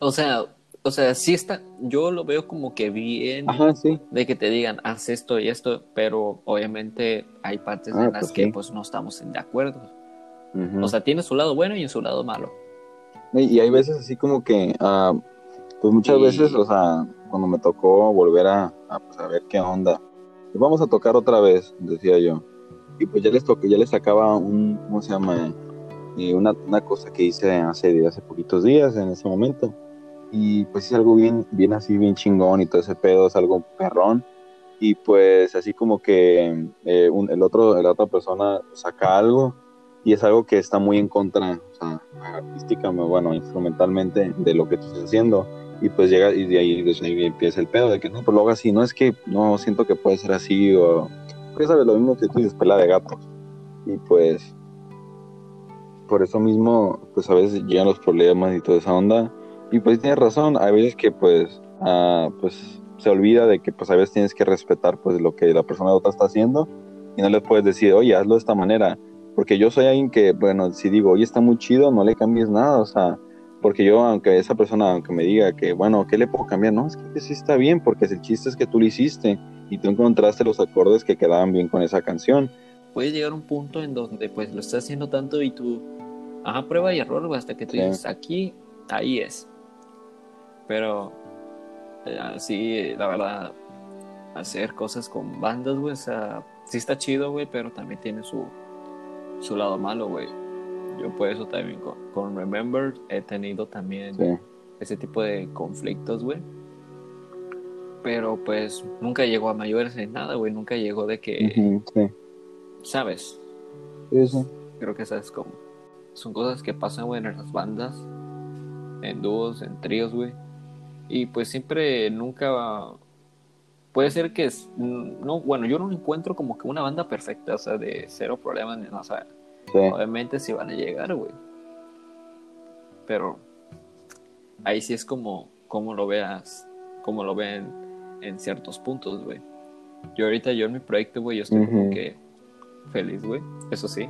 O sea, o sea, sí está, yo lo veo como que bien de que te digan, haz esto y esto, pero obviamente hay partes ah, en las pues que pues no estamos de acuerdo. O sea, tiene su lado bueno y su lado malo.
Y, hay veces así como que, pues muchas veces, o sea, cuando me tocó volver a, pues, a, ver qué onda, pues vamos a tocar otra vez, decía yo. Y pues ya les toqué, ya les sacaba un, ¿cómo se llama? eh, una, una, cosa que hice hace, hace poquitos días en ese momento. Y pues es algo bien, bien así, bien chingón y todo ese pedo, es algo perrón. Y pues así como que eh, un, el otro, la otra persona saca algo y es algo que está muy en contra, o sea, artísticamente, bueno, instrumentalmente de lo que tú estás haciendo. Y pues llega y de ahí, de empieza el pedo de que no, pues lo hago así, no es que no siento que puede ser así o pues sabes lo mismo que tú dices, pela de gatos. Y pues por eso mismo, pues a veces llegan los problemas y toda esa onda. Y pues tienes razón, hay veces que pues, ah, pues se olvida de que pues a veces tienes que respetar pues lo que la persona otra está haciendo y no le puedes decir, oye, hazlo de esta manera. Porque yo soy alguien que, bueno, si digo, oye, está muy chido, no le cambies nada, o sea, porque yo, aunque esa persona, aunque me diga que, bueno, ¿qué le puedo cambiar? No, es que sí está bien, porque el chiste es que tú lo hiciste y tú encontraste los acordes que quedaban bien con esa canción.
Puede llegar un punto en donde pues lo estás haciendo tanto y tú, ajá, prueba y error, hasta que tú dices, aquí, ahí es. Pero, así, la verdad, hacer cosas con bandas, güey, o sea, sí está chido, güey, pero también tiene su, su lado malo, güey. Yo por eso también con, Remember he tenido también ese tipo de conflictos, güey pero pues nunca llegó a mayores en nada, güey, nunca llegó de que, ¿sabes?
Sí, sí.
Creo que sabes cómo. Son cosas que pasan, güey, en las bandas, en dúos, en tríos, güey. Y pues siempre, nunca... Puede ser que, es, no, bueno, yo no encuentro como que una banda perfecta, o sea, de cero problemas, o sea, obviamente sí van a llegar, güey. Pero ahí sí es como, como lo veas, como lo ven en ciertos puntos, güey. Yo ahorita, yo en mi proyecto, güey, yo estoy como que feliz, güey, eso sí.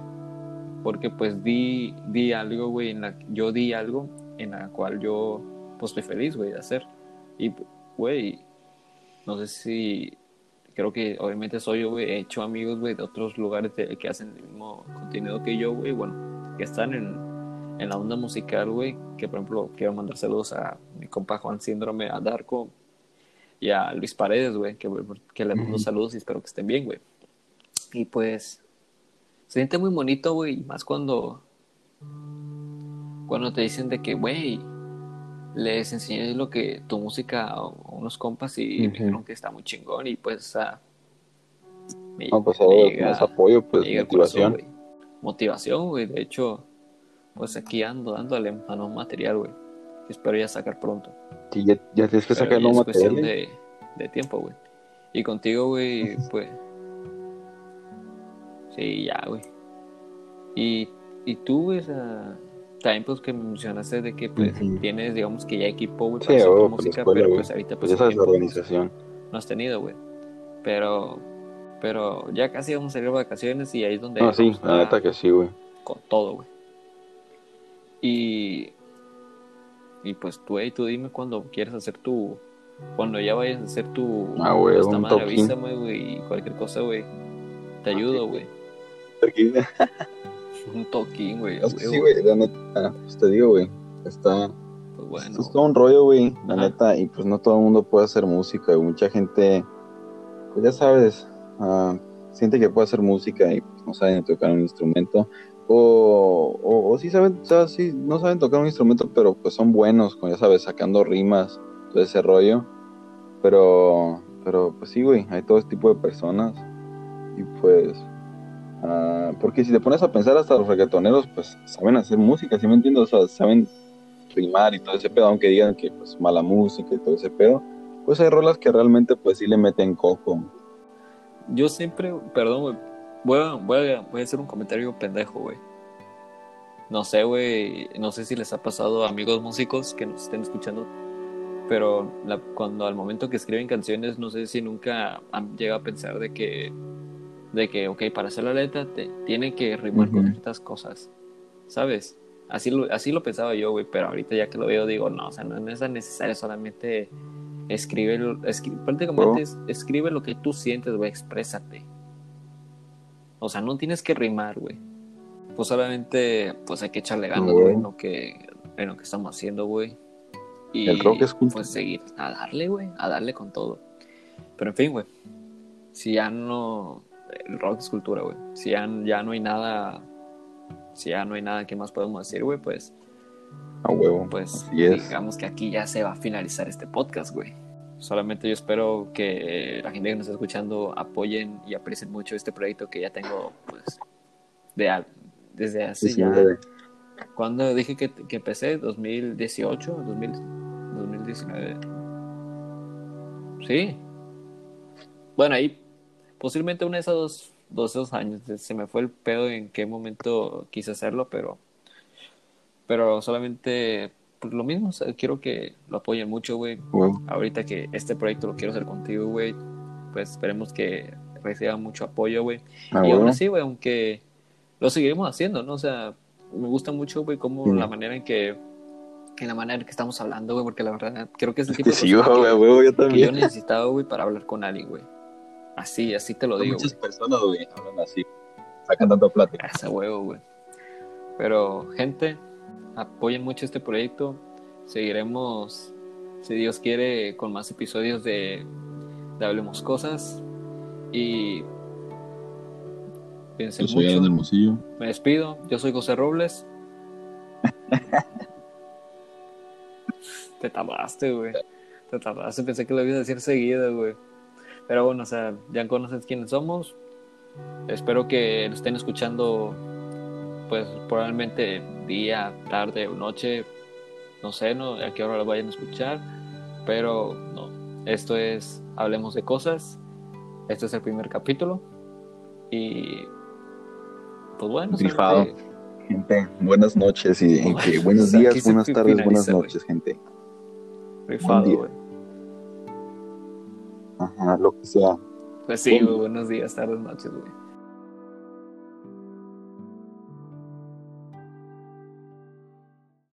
Porque pues di, di algo, güey, en la, yo di algo en la cual yo, pues estoy feliz, güey, de hacer. Y, güey, no sé si, creo que obviamente soy yo, güey, he hecho amigos, güey, de otros lugares que hacen el mismo contenido que yo, güey, bueno, que están en, en la onda musical, güey, que por ejemplo quiero mandar saludos a mi compa Juan Síndrome, a Darko, y a Luis Paredes, güey, que, que le mando saludos y espero que estén bien, güey. Y pues se siente muy bonito, güey, más cuando cuando te dicen de que, güey, les enseñé lo que tu música a unos compas y me dijeron que está muy chingón y pues a
no, pues más apoyo, pues motivación.
motivación, güey, de hecho, pues aquí ando dándole a un material, güey espero ya sacar pronto.
Sí, ya, ya tienes que sacar nuevo
material. de, de tiempo, güey. Y contigo, güey, (laughs) pues. Sí, ya, güey. Y, y tú, güey, también pues que mencionaste de que pues tienes, digamos que ya equipo, güey,
para hacer música, pero pues ahorita pues, esa es la organización.
No has tenido, güey. Pero, pero ya casi vamos a salir de vacaciones y ahí es donde...
Ah, sí, la neta que sí, güey.
Con todo, güey. Y y pues tú, hey, tú dime cuando quieres hacer tu. Cuando ya vayas a hacer tu.
Ah, güey, un madre,
avísame, güey, y cualquier cosa, güey. Te ayudo, güey. (laughs) un toquín, güey.
sí, güey, la neta, pues te digo, güey. Está. Pues bueno. es todo un rollo, güey, la neta. Y pues no todo el mundo puede hacer música, güey. Mucha gente, pues ya sabes, uh, siente que puede hacer música y pues, no saben tocar un instrumento o, o, sí saben, o sea, sí, no saben tocar un instrumento, pero pues son buenos, como ya sabes, sacando rimas, todo ese rollo. Pero, pero pues sí, güey, hay todo este tipo de personas. Y pues, uh, porque si te pones a pensar, hasta los reggaetoneros, pues saben hacer música, ¿sí me entiendes? O sea, saben rimar y todo ese pedo, aunque digan que pues mala música y todo ese pedo. Pues hay rolas que realmente pues sí le meten coco.
Yo siempre, perdón, Voy a, voy, a, voy a hacer un comentario pendejo, güey. No sé, güey. No sé si les ha pasado a amigos músicos que nos estén escuchando. Pero cuando al momento que escriben canciones, no sé si nunca han llegado a pensar de que, de que, ok, para hacer la letra te, tiene que rimar con ciertas cosas. ¿Sabes? Así lo, así lo pensaba yo, güey. Pero ahorita ya que lo veo, digo, no, o sea, no, es tan necesario solamente escribe, escribe prácticamente escribe lo que tú sientes, güey, exprésate. O sea, no tienes que rimar, güey. Pues solamente, pues hay que echarle ganas, güey, en, lo que, en lo que estamos haciendo, güey. Y
el rock es
pues seguir a darle, güey, a darle con todo. Pero en fin, güey. Si ya no. El rock es cultura, güey. Si ya, ya no hay nada si ya no hay nada que más podemos decir, güey, pues,
A huevo.
pues digamos que aquí ya se va a finalizar este podcast, güey. Solamente yo espero que la gente que nos está escuchando apoyen y aprecien mucho este proyecto que ya tengo, pues, de, desde hace
Sí,
ya...
güey.
¿Cuándo dije que, que empecé? ¿2018? ¿2000, ¿2019? Sí. Bueno, ahí posiblemente uno de esos dos, dos, dos años. Se me fue el pedo en qué momento quise hacerlo, pero, pero solamente pues, lo mismo. o sea, quiero que lo apoyen mucho, güey. Ahorita que este proyecto lo quiero hacer contigo, güey, pues esperemos que reciba mucho apoyo, güey.
A
Y aún
huevo.
así, güey, aunque lo seguiremos haciendo, ¿no? O sea, me gusta mucho, güey, como
Sí.
la manera en que, en la manera en que estamos hablando, güey, porque la verdad creo que es el (laughs) tipo de
sí,
que,
huevo, yo
que yo necesitaba, güey, para hablar con alguien, güey. Así, así te lo digo,
Muchas
güey.
personas, güey, hablan así. Sacan tanto plática.
Ese huevo, güey. Pero, gente, apoyen mucho este proyecto. Seguiremos, si Dios quiere, con más episodios de, de Hablemos Cosas. Y cuídense
Yo soy
mucho.
Hermosillo.
Me despido. Yo soy José Robles. (laughs) Te tardaste, güey. Te tardaste. Pensé que lo ibas a decir seguido, güey. Pero bueno, o sea, ya conoces quiénes somos. Espero que lo estén escuchando, pues probablemente día, tarde o noche. No sé, ¿no? A qué hora lo vayan a escuchar. Pero no. Esto es Hablemos de Cosas. Este es el primer capítulo. Y. Pues bueno,
Rifado.
solamente-
Gente, buenas noches y buenos (laughs) días, buenas tardes, buenas noches, gente.
Rifado, güey.
Ajá, lo que sea.
Pues sí, buenos días, tardes, noches, güey.